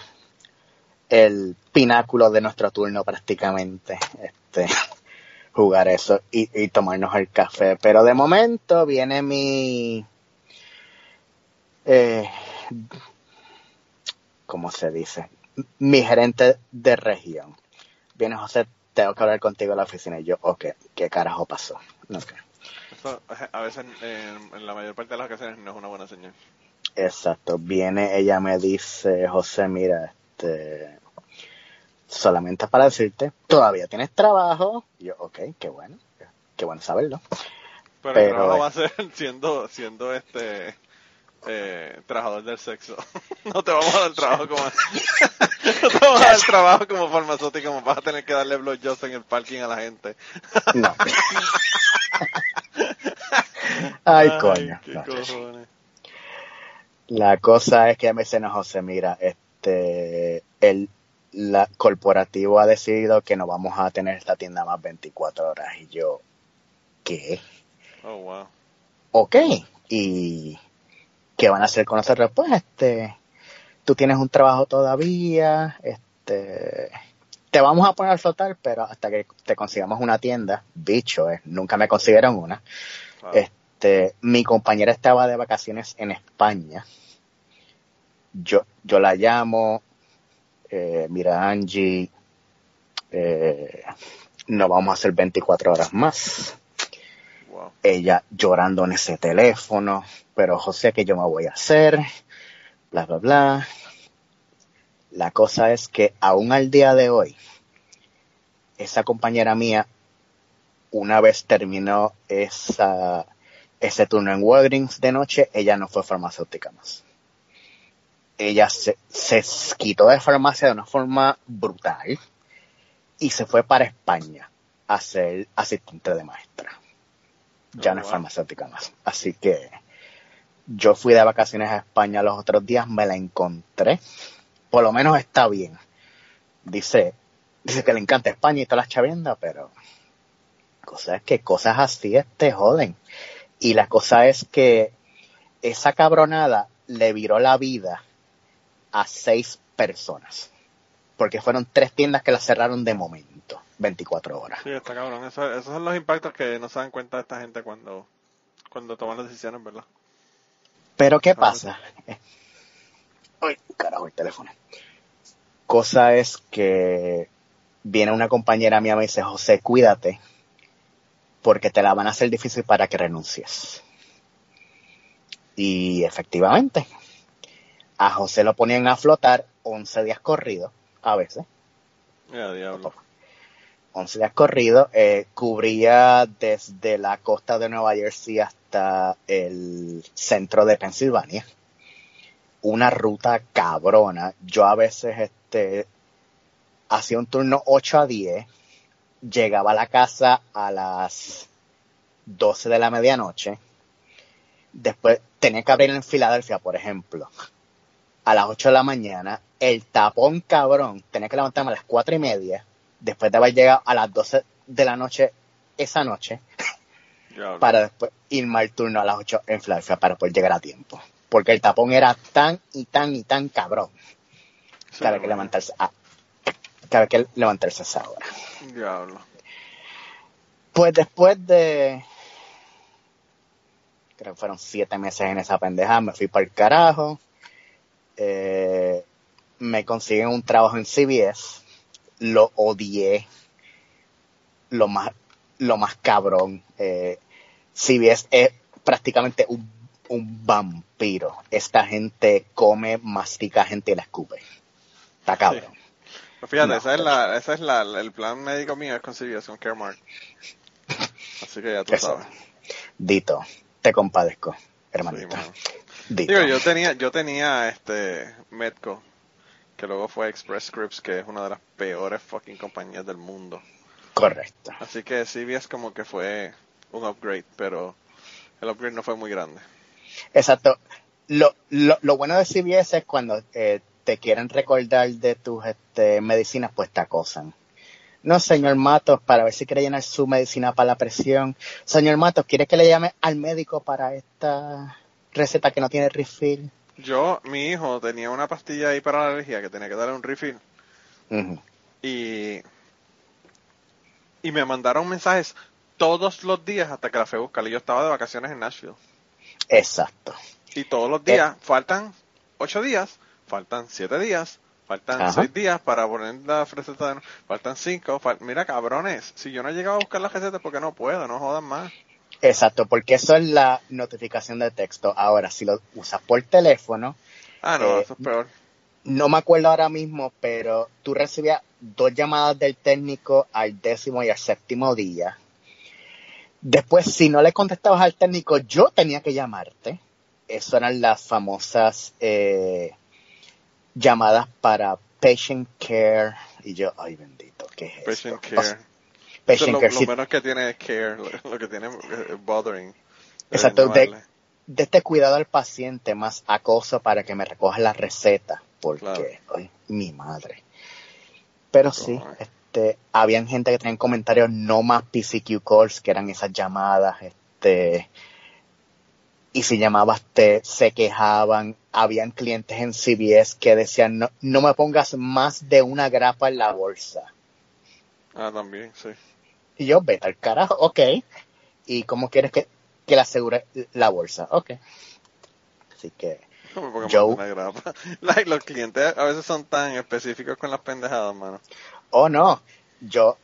el pináculo de nuestro turno prácticamente, este, jugar eso y, y tomarnos el café. Pero de momento viene mi, eh, ¿cómo se dice? Mi gerente de región. Viene José, tengo que hablar contigo en la oficina. Y yo, ok, ¿qué carajo pasó? Eso a veces en, en la mayor parte de las ocasiones no es una buena señal. Exacto, viene, ella me dice, José, mira, este, solamente para decirte, todavía tienes trabajo. Y yo, ok, qué bueno, qué bueno saberlo. Pero, Pero, el trabajo eh. va a ser siendo, siendo este eh, trabajador del sexo. no te vamos a dar trabajo como no te vamos a dar trabajo como farmacéutico, como vas a tener que darle blowjobs en el parking a la gente. No. Ay, coño. qué no. La cosa es que me dice, no, José, mira, este, el la, corporativo ha decidido que no vamos a tener esta tienda más 24 horas. Y yo, ¿qué? Oh, wow. Ok. ¿Y qué van a hacer con nosotros? Pues, este, tú tienes un trabajo todavía, este, te vamos a poner a flotar, pero hasta que te consigamos una tienda, bicho, eh, nunca me consiguieron una. Wow. Este, mi compañera estaba de vacaciones en España. Yo, yo la llamo, eh, mira Angie, eh, no vamos a hacer 24 horas más. Ella llorando en ese teléfono, pero José, ¿qué yo me voy a hacer? Bla, bla, bla. La cosa es que aún al día de hoy, esa compañera mía, una vez terminó esa, ese turno en Walgreens de noche, ella no fue farmacéutica más. Ella se, se quitó de farmacia de una forma brutal y se fue para España a ser asistente de maestra. Ya no es farmacéutica más. Así que yo fui de vacaciones a España los otros días, me la encontré. Por lo menos está bien. Dice, dice que le encanta España y todas las chaviendas, pero cosas es que cosas así te joden. Y la cosa es que esa cabronada le viró la vida a seis personas. Porque fueron tres tiendas que la cerraron de momento, 24 horas. Sí, está cabrón. Eso- esos son los impactos que no se dan cuenta esta gente cuando, cuando toman las decisiones, ¿verdad? Pero ¿qué pasa? Eh, Ay, carajo, el teléfono. Cosa es que viene una compañera mía y me dice, José, cuídate, porque te la van a hacer difícil para que renuncies. Y efectivamente, a José lo ponían a flotar 11 días corridos, a veces. Ya, diablo. 11 días corridos, eh, cubría desde la costa de Nueva Jersey hasta el centro de Pensilvania. Una ruta cabrona. Yo a veces este, hacía un turno 8 a 10, llegaba a la casa a las 12 de la medianoche. Después tenía que abrir en Filadelfia, por ejemplo, a las 8 de la mañana. El tapón cabrón, tenía que levantarme a las 4 y media después de haber llegado a las 12 de la noche esa noche para después irme al turno a las 8 en Filadelfia para poder llegar a tiempo. Porque el tapón era tan y tan y tan cabrón Sí, que había que bueno. levantarse a, que había que levantarse a esa hora. Diablo. Pues después de creo que fueron siete meses en esa pendeja, me fui para el carajo. Eh, me consiguen un trabajo en CBS. Lo odié. Lo más, lo más cabrón. Eh, CBS es prácticamente un, un vampiro. Esta gente come, mastica gente y la escupe. Está cabrón. Fíjate, No. esa es la, esa es la, el plan médico mío es conseguir un Caremark. Así que ya tú Eso. sabes. Dito, te compadezco, hermanito. Dito. Digo, yo tenía, yo tenía este Medco, que luego fue Express Scripts, que es una de las peores fucking compañías del mundo. Correcto. Así que CVS como que fue un upgrade, pero el upgrade no fue muy grande. Exacto. Lo, lo, lo bueno de CBS es cuando eh, te quieren recordar de tus este, medicinas, pues te acosan. No, señor Matos, para ver si quiere llenar su medicina para la presión. Señor Matos, ¿quiere que le llame al médico para esta receta que no tiene refill? Yo, mi hijo tenía una pastilla ahí para la alergia que tenía que darle un refill y y me mandaron mensajes todos los días hasta que la fui a buscar. Y yo estaba de vacaciones en Nashville. Exacto. Y todos los días, faltan ocho días, faltan siete días, faltan Ajá. seis días para poner la receta de... Faltan cinco. fal- Mira, cabrones, si yo no he llegado a buscar las recetas porque no puedo, no jodan más. Exacto, porque eso es la notificación de texto. Ahora, si lo usas por teléfono, Ah, no, Eh, eso es peor. no me acuerdo ahora mismo, pero tú recibías dos llamadas del técnico al décimo y al séptimo día. Después, si no le contestabas al técnico, yo tenía que llamarte. Eso eran las famosas eh, llamadas para patient care. Y yo, ay bendito, ¿qué es Patient esto? care. O- Eso patient lo, care, lo sí, menos que tiene es care, lo, lo que tiene es bothering. de Exacto, de- de este cuidado al paciente más acoso para que me recoja la receta, porque, ay, mi madre. Pero sí, este, habían gente que tenían comentarios no más PCQ calls, que eran esas llamadas, este, y si llamabas te, se quejaban, habían clientes en CBS que decían, no, no me pongas más de una grapa en la bolsa. Ah, también, sí. Y yo, vete al carajo, ok. ¿Y cómo quieres que, que le asegure la bolsa? Ok. Así que, yo... los clientes a veces son tan específicos con las pendejadas, mano. Oh, no. Yo,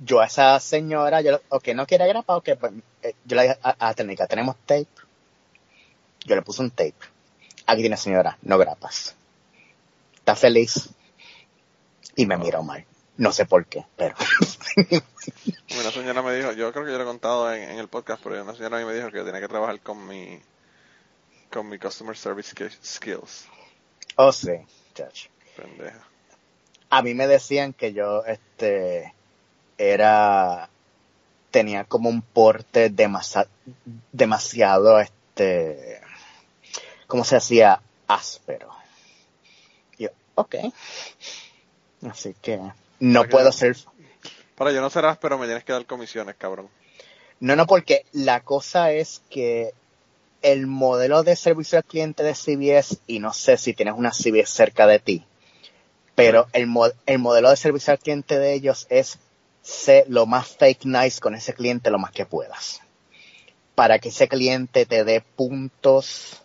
yo a esa señora, yo, ok, no quiere grapa, ok, pues, eh, yo le dije a, a la técnica, tenemos tape. Yo le puse un tape. Aquí tiene señora, no grapas. Está feliz. Y me miró mal. No sé por qué, pero. una señora me dijo, yo creo que yo lo he contado en, el podcast, pero una señora a mí me dijo que tenía que trabajar con mi con mi customer service skills. Oh, sí, chacho. Pendeja. A mí me decían que yo, este, era, tenía como un porte demasiado, demasiado, este, ¿cómo se hacía? Áspero. yo, ok. Así que no puedo ser... Para yo no serás, pero me tienes que dar comisiones, cabrón. No, no, porque la cosa es que el modelo de servicio al cliente de CBS, y no sé si tienes una CBS cerca de ti, pero el, el modelo de servicio al cliente de ellos es ser lo más fake nice con ese cliente lo más que puedas. Para que ese cliente te dé puntos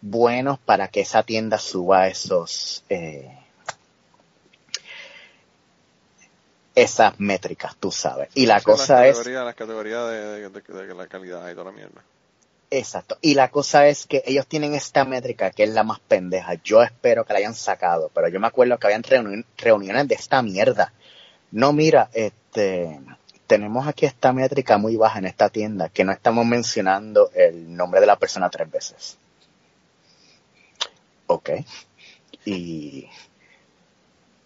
buenos para que esa tienda suba esos, eh, esas métricas, tú sabes. Y la cosa es... Las categorías de, de, la calidad y toda la mierda. Exacto. Y la cosa es que ellos tienen esta métrica que es la más pendeja. Yo espero que la hayan sacado, pero yo me acuerdo que habían reuniones de esta mierda. No, mira, este, tenemos aquí esta métrica muy baja en esta tienda, que no estamos mencionando el nombre de la persona tres veces. Ok. Y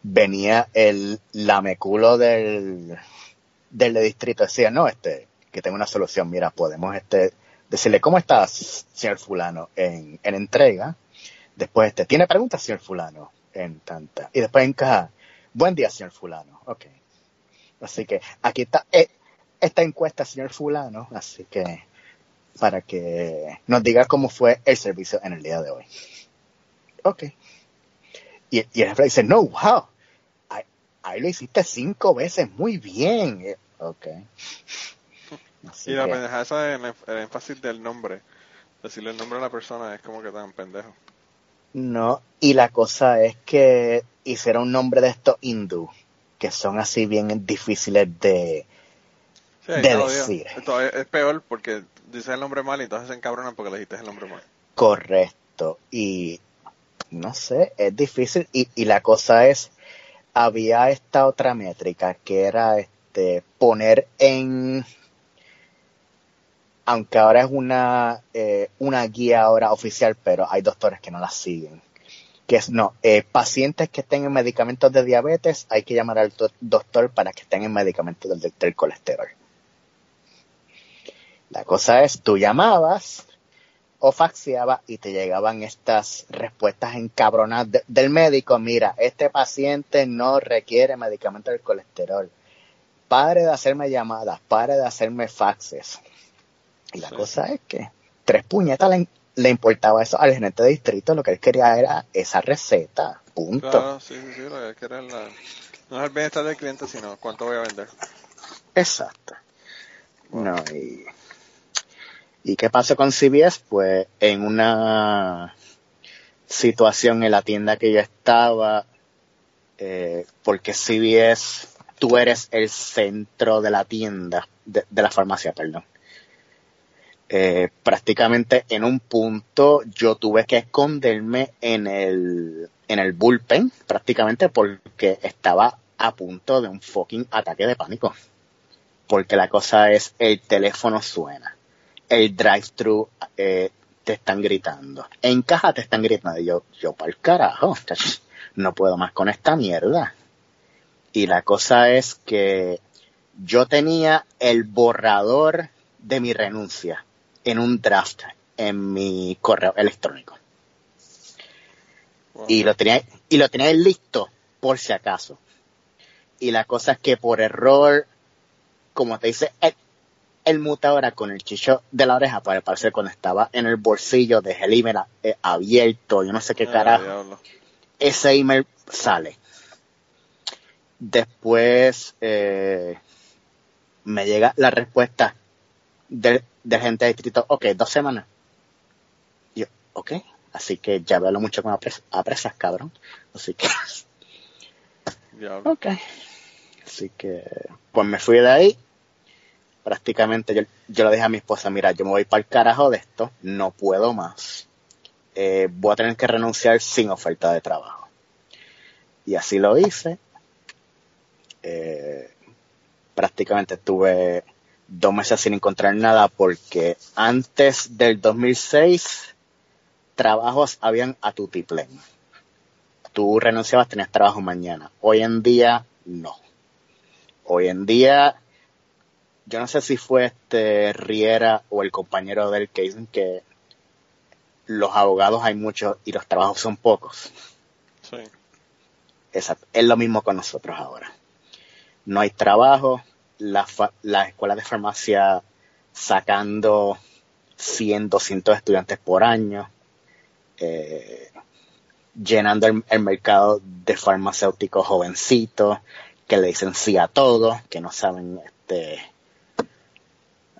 venía el lameculo del, del distrito, decía, no, este, que tengo una solución, mira, podemos este, decirle, ¿cómo estás, señor fulano? En, en entrega. Después, este, ¿tiene preguntas, señor fulano? En tanta. Y después en caja, buen día, señor fulano. Ok. Así que aquí está eh, esta encuesta, señor fulano. Así que, para que nos diga cómo fue el servicio en el día de hoy. Ok. Y, y el jefe dice, no, wow, ahí lo hiciste cinco veces, muy bien. Eh, ok. y la pendeja esa es el, énfasis del nombre. Decirle el nombre a la persona es como que tan pendejo. No, y la cosa es que hicieron un nombre de estos hindú, que son así bien difíciles de, de decir. es peor porque dices el nombre mal y entonces se encabronan porque le dijiste el nombre mal. Correcto, y no sé, es difícil y, y la cosa es había esta otra métrica que era este poner en aunque ahora es una eh, una guía ahora oficial pero hay doctores que no la siguen. Que es no eh, pacientes que estén en medicamentos de diabetes hay que llamar al doctor para que estén en medicamentos del, del colesterol. La cosa es tú llamabas o faxeaba y te llegaban estas respuestas encabronadas del médico, mira, este paciente no requiere medicamento del colesterol. Pare de hacerme llamadas, pare de hacerme faxes. Y la cosa es que tres puñetas le, importaba eso al gerente de distrito, lo que él quería era esa receta, punto. Claro, sí, sí, sí, lo que él quería la, no es el bienestar del cliente, sino cuánto voy a vender. Exacto. No, y ¿Y qué pasó con CBS? Pues en una situación en la tienda que yo estaba, eh, porque CBS, tú eres el centro de la tienda, de, la farmacia, perdón. Eh, prácticamente en un punto yo tuve que esconderme en el, en el bullpen, prácticamente porque estaba a punto de un fucking ataque de pánico. Porque la cosa es, el teléfono suena el drive-thru eh, te están gritando. En caja te están gritando. Y yo, yo para el carajo, no puedo más con esta mierda. Y la cosa es que yo tenía el borrador de mi renuncia en un draft en mi correo electrónico. Y lo tenía, y lo tenía listo por si acaso. Y la cosa es que por error, como te dice, el, el ahora con el chicho de la oreja, para parecer cuando estaba en el bolsillo, el email eh, abierto, yo no sé qué Ah, carajo. Ese email sale. Después eh, me llega la respuesta del, del gente de distrito, ok, dos semanas. Yo, ok, así que ya veo mucho con apres- apresas, cabrón. Así que, Diablo. ok. Así que, pues me fui de ahí. Prácticamente yo, yo le dije a mi esposa, mira, yo me voy para el carajo de esto, no puedo más. Eh, voy a tener que renunciar sin oferta de trabajo. Y así lo hice. Eh, prácticamente estuve dos meses sin encontrar nada porque antes del 2006 trabajos habían a tu tiplén. Tú renunciabas, tenías trabajo mañana. Hoy en día, no. Hoy en día, yo no sé si fue este Riera o el compañero del que dicen que los abogados hay muchos y los trabajos son pocos. Sí. Exacto. Es lo mismo con nosotros ahora. No hay trabajo, la las escuelas de farmacia sacando 100, 200 estudiantes por año, eh, llenando el, el mercado de farmacéuticos jovencitos que le dicen sí a todo, que no saben, este,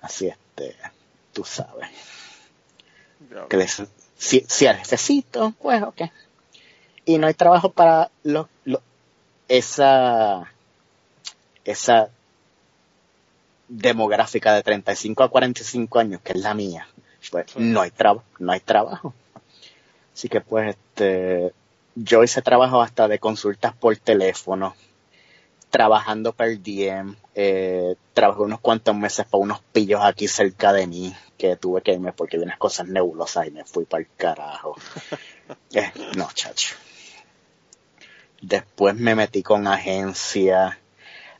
así, este, tú sabes, que le dicen sí, sí al jefecito, pues ok. Y no hay trabajo para los, los- esa, esa demográfica de 35 a 45 años, que es la mía, pues Sí. no hay trabajo, no hay trabajo. Así que pues este, yo hice trabajo hasta de consultas por teléfono, trabajando per diem, eh, trabajé unos cuantos meses para unos pillos aquí cerca de mí, que tuve que irme porque vi unas cosas nebulosas y me fui para el carajo. Eh, no, chacho. Después me metí con agencia.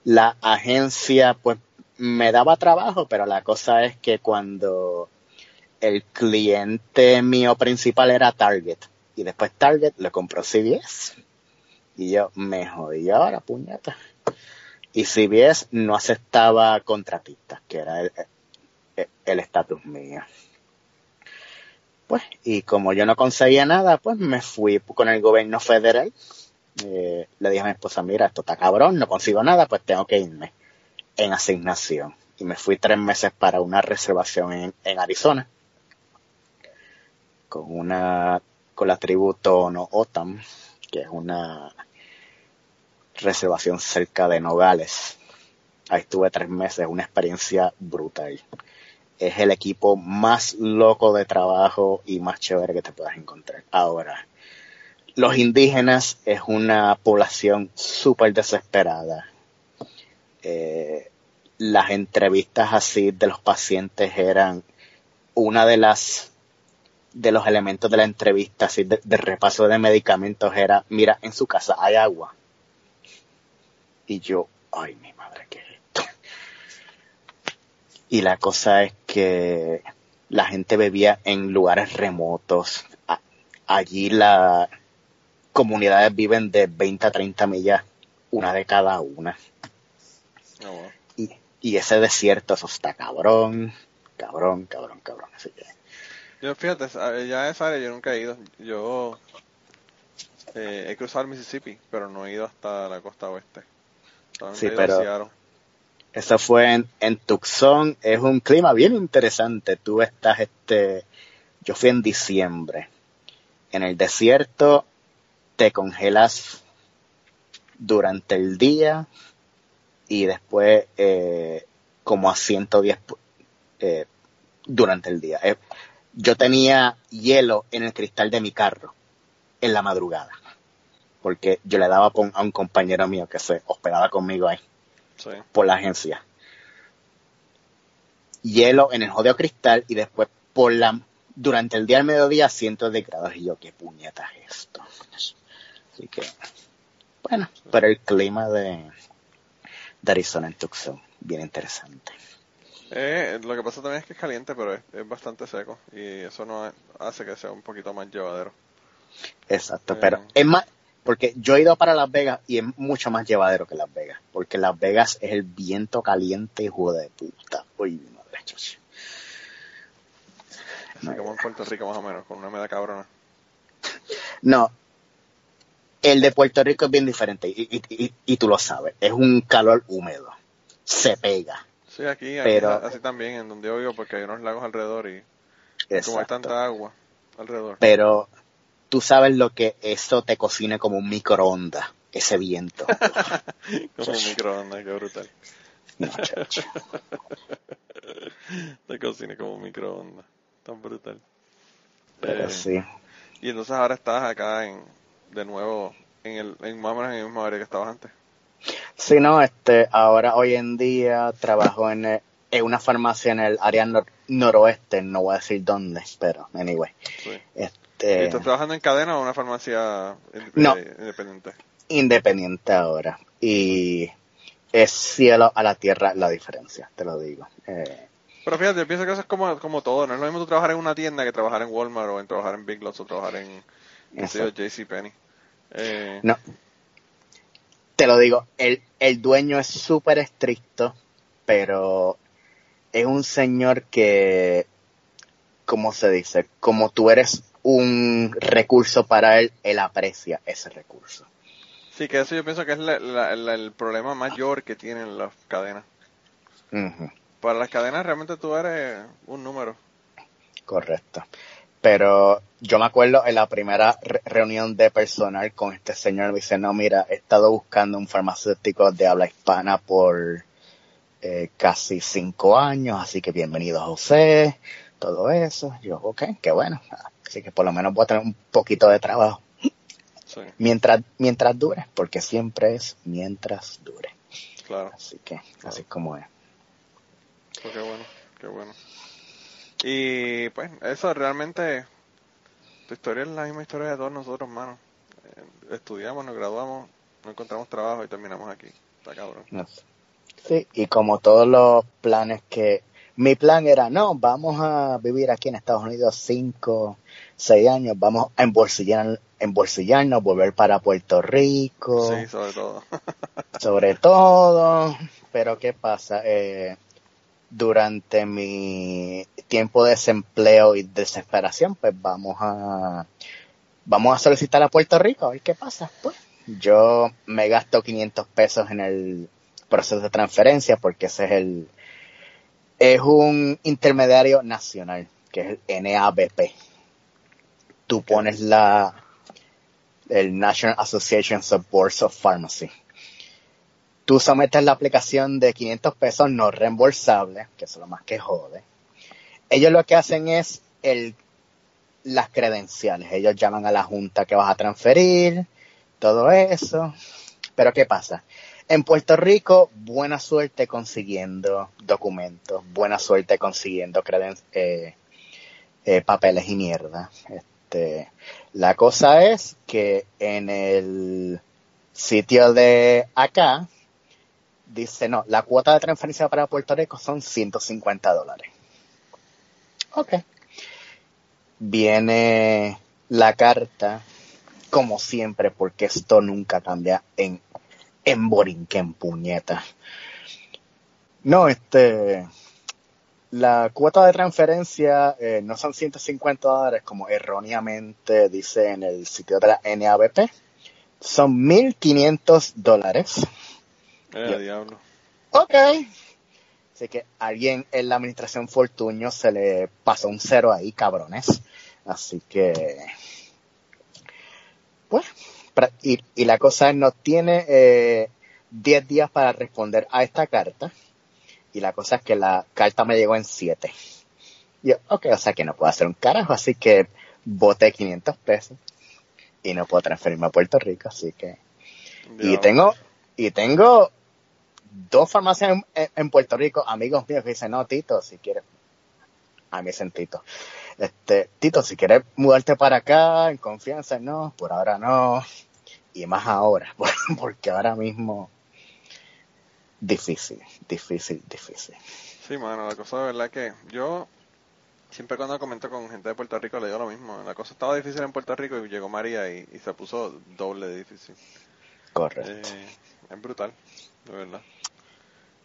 La agencia, pues, me daba trabajo, pero la cosa es que cuando el cliente mío principal era Target, y después Target le compró CVS, y yo me jodí ahora, puñeta. Y CVS no aceptaba contratistas, que era el estatus mío. Pues, y como yo no conseguía nada, pues me fui con el gobierno federal. Eh, le dije a mi esposa, mira, esto está cabrón, no consigo nada, pues tengo que irme en asignación. Y me fui tres meses para una reservación en, en Arizona. Con una, con la tribu Tono Otam, que es una reservación cerca de Nogales. Ahí estuve tres meses, una experiencia brutal. Es el equipo más loco de trabajo y más chévere que te puedas encontrar. Ahora, los indígenas es una población súper desesperada. Eh, las entrevistas así de los pacientes eran una de las de los elementos de la entrevista así de, de repaso de medicamentos era mira en su casa hay agua y yo ay mi madre qué es esto y la cosa es que la gente bebía en lugares remotos allí las comunidades viven de 20 a 30 millas una de cada una bueno. y, y ese desierto, eso está cabrón, cabrón, cabrón, cabrón. Así que, Yo, fíjate, ya esa área yo nunca he ido. Yo eh, he cruzado el Mississippi, pero no he ido hasta la costa oeste. Sí, pero- eso fue en, en Tucson, es un clima bien interesante. Tú estás, este, yo fui en diciembre. En el desierto te congelas durante el día y después eh, como a 110 pu- eh, durante el día. Eh, yo tenía hielo en el cristal de mi carro en la madrugada porque yo le daba a un compañero mío que se hospedaba conmigo ahí Sí. por la agencia. Hielo en el jodeo cristal y después por la durante el día al mediodía cientos de grados y yo qué puñeta es esto. Así que bueno, pero el clima de, de Arizona en Tucson bien interesante. Eh, lo que pasa también es que es caliente, pero es, es bastante seco y eso no hace que sea un poquito más llevadero. Exacto, Eh. pero es más, porque yo he ido para Las Vegas y es mucho más llevadero que Las Vegas, porque Las Vegas es el viento caliente, hijo de puta. Uy, mi madre, chucha. Así como en Puerto Rico más o menos, con una media cabrona. No, el de Puerto Rico es bien diferente y, y- y- y tú lo sabes, es un calor húmedo, se pega. Sí, aquí, aquí Pero- así también, en donde yo vivo, porque hay unos lagos alrededor y como hay tanta agua alrededor. Pero tú sabes lo que eso te cocine como un microondas, ese viento. Como un microondas, qué brutal. No. Te cocina como un microondas, tan brutal. Pero Eh, sí. Y entonces ahora estás acá en, de nuevo, en el, en más o menos en el mismo área que estabas antes. Sí, no, este, ahora hoy en día trabajo en, eh, en una farmacia en el área nor- noroeste, no voy a decir dónde, pero anyway. Sí. Este, ¿Estás trabajando en cadena o en una farmacia No. eh, independiente? independiente ahora. Y es cielo a la tierra la diferencia, te lo digo. Eh, Pero fíjate, yo pienso que eso es como, como todo, no es lo mismo tú trabajar en una tienda que trabajar en Walmart o en trabajar en Big Lots o trabajar en. JCPenney. Eh, No. te lo digo, el, el dueño es súper estricto, pero es un señor que, ¿cómo se dice? Como tú eres un recurso para él, él aprecia ese recurso. Sí, que eso yo pienso que es la- la- la- el problema mayor que tienen las cadenas. Para las cadenas realmente tú eres un número. correcto. Pero yo me acuerdo en la primera re- reunión de personal con este señor, me dice, no, mira, he estado buscando un farmacéutico de habla hispana por eh, casi cinco años, así que bienvenido José, todo eso. Yo, ok, qué bueno. Así que por lo menos voy a tener un poquito de trabajo. Sí, Mientras, mientras dure, porque siempre es mientras dure. claro. Así que, así es como es. Pues qué bueno, qué bueno. Y pues eso realmente, tu historia es la misma historia de todos nosotros, hermano. Eh, estudiamos, nos graduamos, no encontramos trabajo y terminamos aquí. Está cabrón. No. Sí, y como todos los planes que... Mi plan era, no, vamos a vivir aquí en Estados Unidos cinco, seis años, vamos a embolsillar, embolsillarnos, volver para Puerto Rico, Sí, sobre todo. sobre todo. Pero ¿qué pasa? Eh, durante mi tiempo de desempleo y desesperación, pues vamos a vamos a solicitar a Puerto Rico a ver qué pasa. Pues yo me gasto 500 pesos en el proceso de transferencia porque ese es el es un intermediario nacional que es el NABP. Tú pones la el National Association of Boards of Pharmacy tú sometes la aplicación de 500 pesos no reembolsable, que eso es lo más que jode. Ellos lo que hacen es el, las credenciales. Ellos llaman a la junta que vas a transferir, todo eso. Pero ¿qué pasa? En Puerto Rico, buena suerte consiguiendo documentos, buena suerte consiguiendo eh, eh, papeles y mierda. Este, la cosa es que en el sitio de acá, dice, no, la cuota de transferencia para Puerto Rico son 150 dólares. Ok. Viene la carta, como siempre, porque esto nunca cambia en, en Borinquen, puñeta. No, este, la cuota de transferencia eh, no son 150 dólares, como erróneamente dice en el sitio de la NABP, son 1.500 dólares. Eh, diablo. Ok. Así que a alguien en la administración Fortuño se le pasó un cero ahí, cabrones. Así que, pues, y, y la cosa es, nos tiene eh, 10 días para responder a esta carta. Y la cosa es que la carta me llegó en 7. Yo, ok, o sea que no puedo hacer un carajo, así que boté 500 pesos. Y no puedo transferirme a Puerto Rico, así que y tengo, y tengo dos farmacias en, en- Puerto Rico, amigos míos que dicen, no, Tito, si quieres, a mí dicen Tito, este, Tito, si quieres mudarte para acá en confianza, no, por ahora no, y más ahora, porque ahora mismo, difícil, difícil, difícil. Sí, mano, la cosa de verdad que yo siempre cuando comento con gente de Puerto Rico le digo lo mismo. La cosa estaba difícil en Puerto Rico y llegó María y, y se puso doble de difícil. Correcto. Eh, es brutal, de verdad.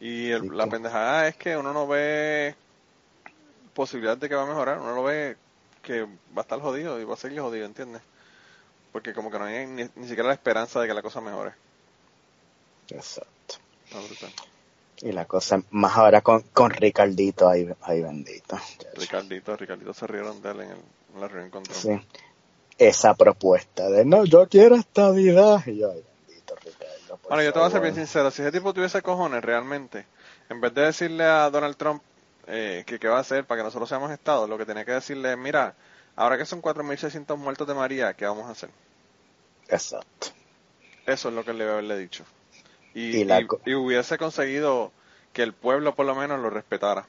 Y el- la pendejada es que uno no ve posibilidad de que va a mejorar, uno lo ve que va a estar jodido y va a seguir jodido, ¿entiendes? Porque como que no hay ni, ni siquiera la esperanza de que la cosa mejore. Exacto. Está brutal. Y la cosa, más ahora con, con Ricardito, ahí, ahí bendito. Ricardito, Ricardito se rieron de él en, el- en la reunión con Trump. Sí. Esa propuesta de, no, yo quiero estabilidad. Y yo, ay, bendito Ricardo. Bueno, yo te voy a ser bien sincero, si ese tipo tuviese cojones realmente, en vez de decirle a Donald Trump eh, que qué va a hacer para que nosotros seamos Estado, lo que tenía que decirle es, mira, ahora que son 4.600 muertos de María, ¿qué vamos a hacer? Exacto. Eso es lo que le debe haberle dicho. Y, Y la y- co- y hubiese conseguido que el pueblo por lo menos lo respetara.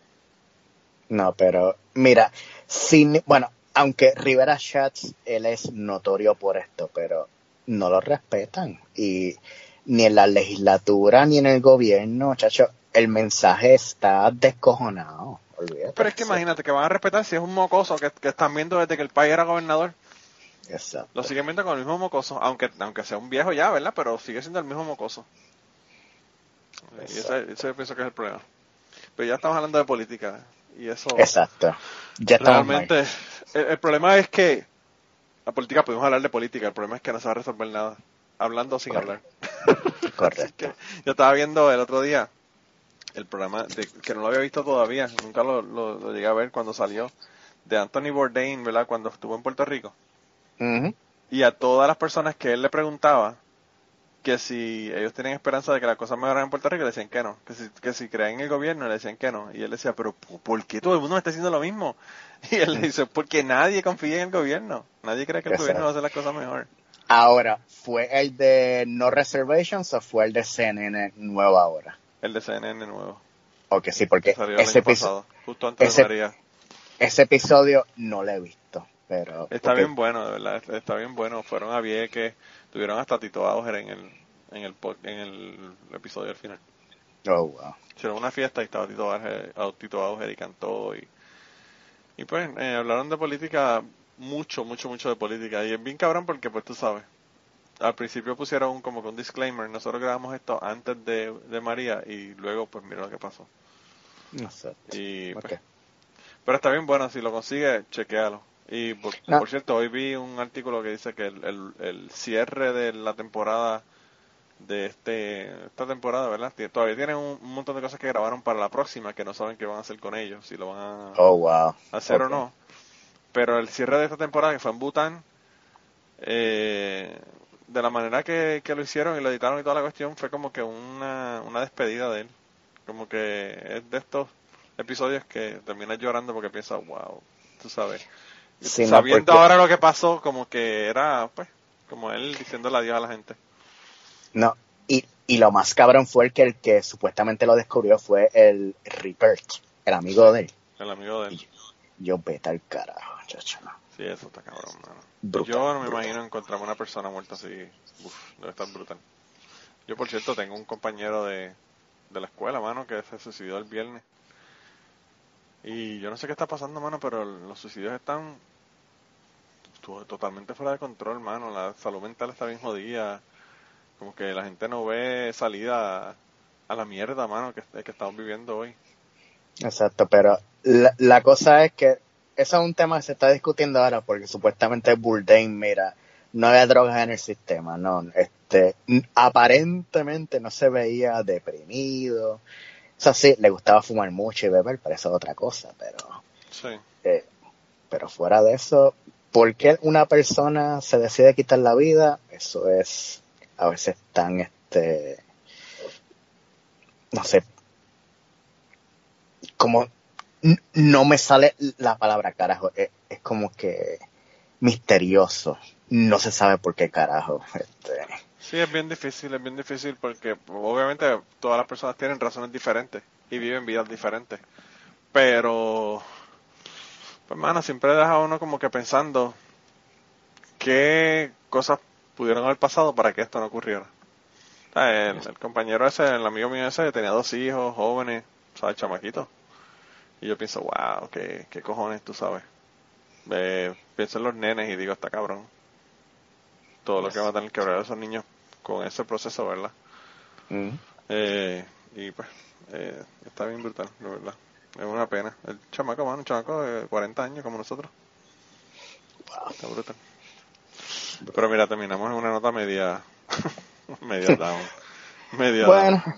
No, pero mira, sin, bueno, aunque Rivera Schatz, él es notorio por esto, pero no lo respetan. Y ni en la legislatura ni en el gobierno, chacho, el mensaje está descojonado. Olvídate. Pero es que imagínate que van a respetar si es un mocoso que, que están viendo desde que el país era gobernador. Exacto. Lo siguen viendo con el mismo mocoso, aunque aunque sea un viejo ya, ¿verdad? Pero sigue siendo el mismo mocoso. Y ese, ese yo pienso que es el problema. Pero ya estamos hablando de política. Y eso Exacto. Ya realmente... El, el problema es que... La política, podemos hablar de política, el problema es que no se va a resolver nada. Hablando sin hablar. Correcto. Yo estaba viendo el otro día el programa, de, que no lo había visto todavía, nunca lo, lo- lo llegué a ver cuando salió, de Anthony Bourdain, ¿verdad? Cuando estuvo en Puerto Rico. Y a todas las personas que él le preguntaba que si ellos tienen esperanza de que las cosas mejoren en Puerto Rico, le decían que no. Que si, que si creen en el gobierno, le decían que no. Y él decía, pero ¿por- ¿por qué todo el mundo me está haciendo lo mismo? Y él le dice, porque nadie confía en el gobierno. Nadie cree que el Exacto. gobierno va a hacer las cosas mejor. Ahora, ¿fue el de No Reservations o fue el de CNN nuevo ahora? El de CNN nuevo. Ok, sí, porque que ese, año episo- pasado, justo antes ese- de María. ese episodio no lo he visto, pero... Está porque- bien bueno, de verdad, está- bien bueno. Fueron a Vieques, tuvieron hasta Tito Auger en el, en el, en el episodio al final. Oh, wow. Hicieron una fiesta y estaba Tito Auger, Tito Auger y cantó y, y pues eh, hablaron de política, mucho, mucho, mucho de política. Y es bien cabrón porque pues tú sabes, al principio pusieron como que un disclaimer, nosotros grabamos esto antes de, de María y luego pues mira lo que pasó. Y pues. Pero está bien bueno, si lo consigue, chequealo. Y por, No. por cierto, hoy vi un artículo que dice que el, el, el cierre de la temporada de este esta temporada, ¿verdad? Todavía tienen un, un montón de cosas que grabaron para la próxima que no saben qué van a hacer con ellos, si lo van a Oh, wow. hacer o no. Pero el cierre de esta temporada, que fue en Bután, eh, de la manera que, que lo hicieron y lo editaron y toda la cuestión, fue como que una, una despedida de él. Como que es de estos episodios que terminas llorando porque piensas, wow, tú sabes. Sí, no, Sabiendo porque- ahora lo que pasó, como que era, pues, como él diciéndole adiós a la gente. No, y, y lo más cabrón fue el que el que supuestamente lo descubrió fue el Rupert, el amigo de él. El amigo de él. Yo vete al carajo, chacho. no. Sí, eso está cabrón, mano. Brutal, Yo no me brutal. imagino encontrarme una persona muerta así. Uf, debe estar brutal. Yo, por cierto, tengo un compañero de, de la escuela, mano, que se suicidó el viernes. Y yo no sé qué está pasando, mano, pero los suicidios están to- totalmente fuera de control, mano. La salud mental está bien jodida. Como que la gente no ve salida a la mierda, mano, que, que estamos viviendo hoy. Exacto, pero la, la cosa es que eso es un tema que se está discutiendo ahora porque supuestamente Bourdain, mira, no había drogas en el sistema, no, este, aparentemente no se veía deprimido. O sea, sí, le gustaba fumar mucho y beber, pero eso es otra cosa, pero, Sí. eh, pero fuera de eso, ¿por qué una persona se decide quitar la vida? Eso es a veces tan, este, no sé, como no me sale la palabra carajo, es, es como que misterioso, no se sabe por qué carajo, este, Sí, es bien difícil, es bien difícil porque obviamente todas las personas tienen razones diferentes y viven vidas diferentes. Pero, pues, mano, siempre deja a uno como que pensando qué cosas pudieron haber pasado para que esto no ocurriera. Sea, el, compañero ese, el amigo mío ese, tenía dos hijos jóvenes, chamaquitos. Y yo pienso, wow, qué, qué cojones, tú sabes. Eh, pienso en los nenes y digo, está cabrón. Todo lo que va a tener que hablar esos niños con ese proceso, ¿verdad? Mm. Eh, y pues, eh, está bien brutal, la verdad. Es una pena. El chamaco, mano, un chamaco de 40 años como nosotros. Está brutal. Pero mira, terminamos en una nota media, media down. Media Bueno, down.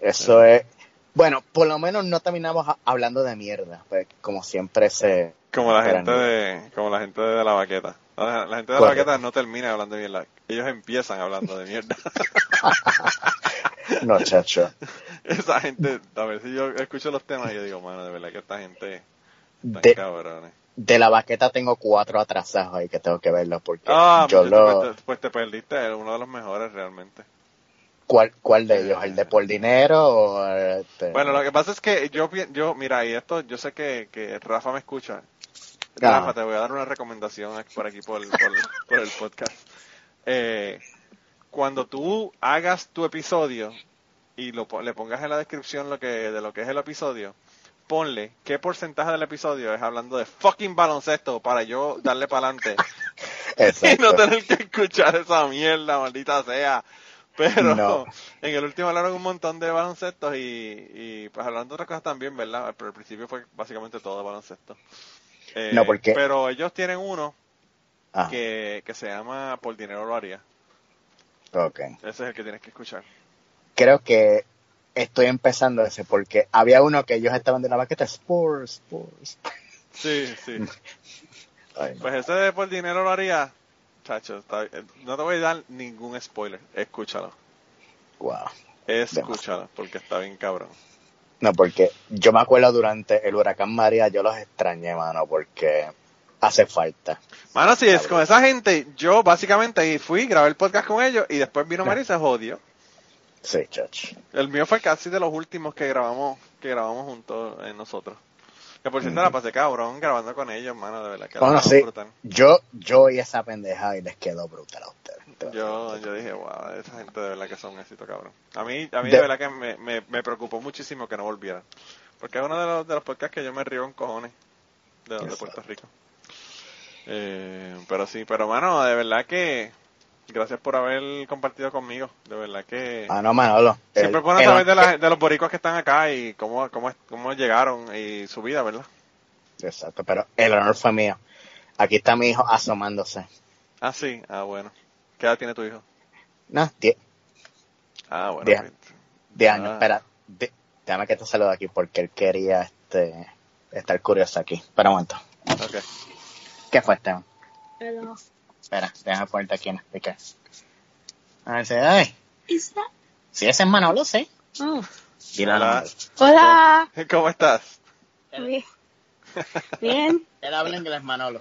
eso es. Bueno, por lo menos no terminamos hablando de mierda, pues como siempre se. Como la gente de, como la gente de la baqueta. La, la gente de la Correcto. baqueta no termina hablando de mierda. Ellos empiezan hablando de mierda. No, chacho. Esa gente, a ver si yo escucho los temas y yo digo, mano, de verdad que esta gente están De, cabrones. de la baqueta tengo cuatro atrasados ahí que tengo que verlos porque Ah, yo pues, lo. pues te, pues te perdiste, uno de los mejores realmente. ¿Cuál, ¿Cuál de ellos? ¿El de por dinero o este? Bueno, lo que pasa es que yo, yo mira, y esto, yo sé que, que Rafa me escucha. Rafa, te voy a dar una recomendación por aquí por, por, por el podcast. Eh, cuando tú hagas tu episodio y lo, le pongas en la descripción lo que, de lo que es el episodio, ponle qué porcentaje del episodio es hablando de fucking baloncesto para yo darle para adelante y no tener que escuchar esa mierda, maldita sea. Pero No. en el último hablaron un montón de baloncestos y, y pues hablando de otras cosas también, ¿verdad? Pero al principio fue básicamente todo de baloncesto. Eh, No, porque- Pero ellos tienen uno Ah, que, que se llama Por Dinero Lo Haría. ok. Ese es el que tienes que escuchar. Creo que estoy empezando ese porque había uno que ellos estaban de la baqueta Sports, Sports. Sí, sí. Ay, no. Pues ese de Por Dinero Lo Haría, chacho, está- eh, no te voy a dar ningún spoiler. Escúchalo. Wow. Escúchalo, porque está bien cabrón. No, porque yo me acuerdo durante el huracán María, yo los extrañé, mano, porque hace falta. Mano, si es con esa gente, yo básicamente fui, grabé el podcast con ellos y después vino. María y se jodió. Sí, chach. El mío fue casi de los últimos que grabamos, que grabamos juntos en nosotros. Que por cierto la pasé cabrón grabando con ellos, mano, de verdad que Bueno, sí. brutal. Yo, yo oí esa pendejada y les quedó brutal a ustedes. Yo, yo dije, wow, esa gente de verdad que son un éxito, cabrón. A mí, a mí De- de, verdad que me, me, me preocupó muchísimo que no volvieran. Porque es uno de los, de los podcasts que yo me río en cojones de. Puerto Rico. Eh, pero sí, pero mano, de verdad que gracias por haber compartido conmigo. De verdad que Ah, no, Manolo. siempre es bueno saber de, la- de los boricuas que están acá y cómo, cómo, es- cómo llegaron y su vida, ¿verdad? Exacto, pero el honor fue mío. Aquí está mi hijo asomándose. Ah, sí, ah, bueno. ¿Qué edad tiene tu hijo? No, 10 Ah, bueno. Diez. pues, años. Ah. Espera, de- déjame que te salude aquí porque él quería este estar curioso aquí. Espera un momento. Ok. ¿Qué fue, Esteban? Hello. Espera, déjame ponerte aquí en speaker. A ver si, ay, Is that? si ese es Manolo, sí. Oh. Dile Hola. Hola. ¿Cómo estás? Bien. Bien. Él habla inglés, Manolo.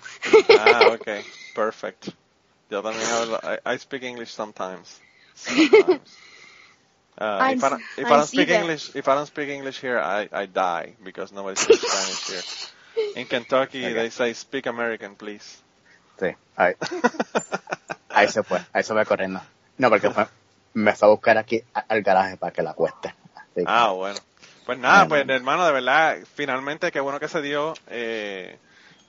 Ah, ok. Perfect. Yo también hablo. I, I speak English sometimes. Sometimes. Uh, if, I, don't- if I don't speak that. English, if I don't speak English here, I, I die because nobody speaks Spanish here. In Kentucky, Okay. they say speak American, please. Sí, ahí, ahí se fue, ahí se fue corriendo. No, porque fue, me fue a buscar aquí al garaje para que la cueste. Que- Ah, bueno. Pues nada, Bueno. pues hermano, de verdad, finalmente qué bueno que se dio. Eh,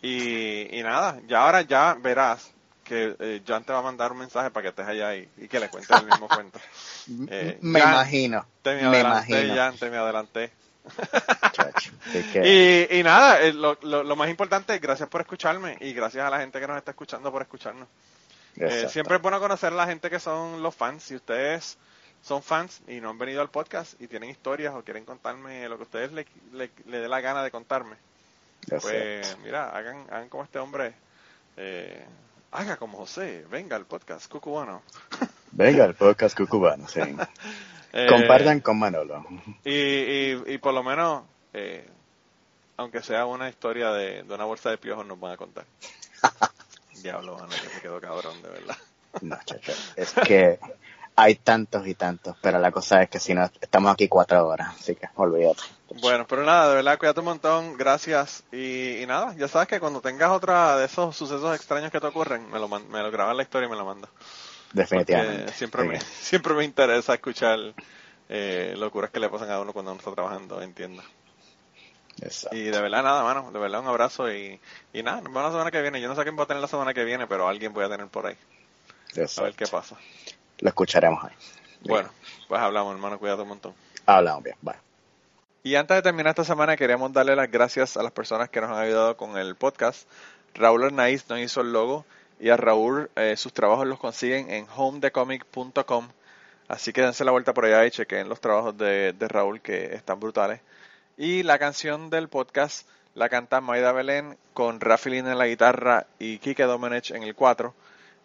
y, y nada, ya ahora ya verás que eh, Jan te va a mandar un mensaje para que estés allá y, y que le cuentes el mismo cuento. Eh, me Jan, imagino, Te me me adelanté, imagino. Jan, te me adelanté. Y, y nada, eh, lo, lo, lo más importante, gracias por escucharme y gracias a la gente que nos está escuchando por escucharnos. Eh, siempre es bueno conocer a la gente que son los fans. Si ustedes son fans y no han venido al podcast y tienen historias o quieren contarme lo que ustedes le, le, le dé la gana de contarme, pues mira, hagan, hagan como este hombre. Eh, haga como José, venga al podcast cucubano. Venga, el podcast cucubano, sí. Eh, Compartan con Manolo. Y, y, y por lo menos, eh, aunque sea una historia de, de una bolsa de piojos, nos van a contar. Diablo, mano, que se quedó cabrón, de verdad. No, chacho. Es que hay tantos y tantos, pero la cosa es que si no, estamos aquí cuatro horas, así que olvídate. Bueno, pero nada, de verdad, cuídate un montón, gracias. Y, y nada, ya sabes que cuando tengas otra de esos sucesos extraños que te ocurren, me lo, me lo grabas la historia y me lo mandas. Definitivamente. Siempre Sí. me, siempre me interesa escuchar eh, locuras que le pasan a uno cuando uno está trabajando en tienda. Exacto. Y de verdad, nada, mano. De verdad, un abrazo y, y nada, nos vemos la semana que viene. Yo no sé quién va a tener la semana que viene, pero alguien voy a tener por ahí. A Exacto. ver qué pasa. Lo escucharemos ahí. Bueno, pues hablamos, hermano. Cuídate un montón. Hablamos bien. Bye. Y antes de terminar esta semana, queríamos darle las gracias a las personas que nos han ayudado con el podcast. Raúl Arnaiz nos hizo el logo y a Raúl eh, sus trabajos los consiguen en homedecomic.com. Así que dense la vuelta por allá y chequen los trabajos de, de Raúl que están brutales. Y la canción del podcast la canta Maida Belén con Rafi Lin en la guitarra y Kike Domenech en el 4.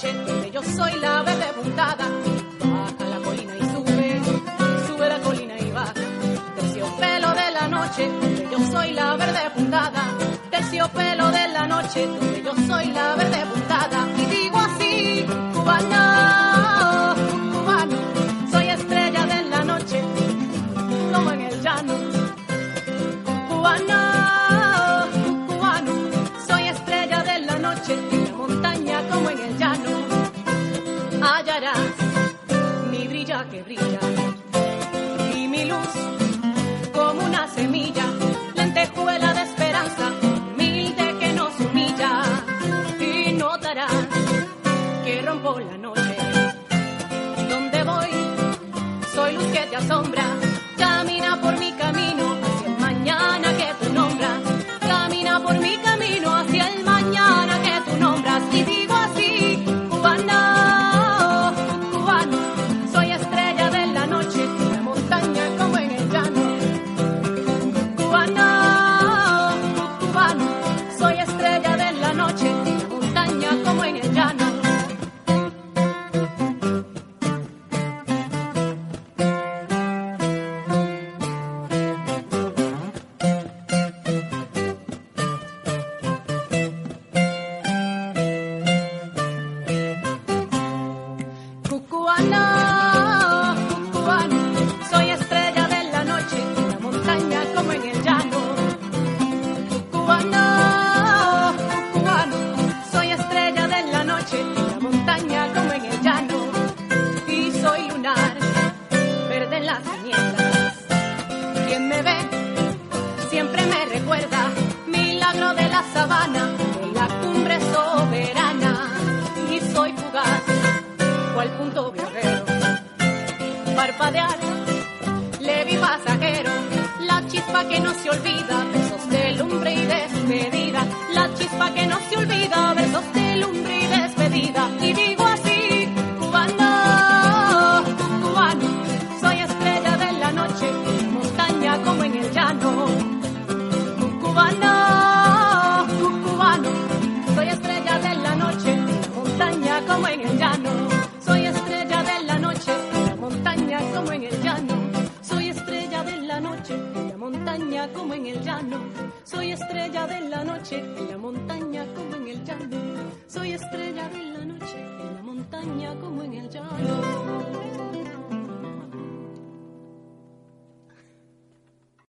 Noche, donde yo soy la verde puntada. Baja la colina y sube, sube la colina y baja. Terciopelo de la noche, donde yo soy la verde puntada. Terciopelo de la noche, luz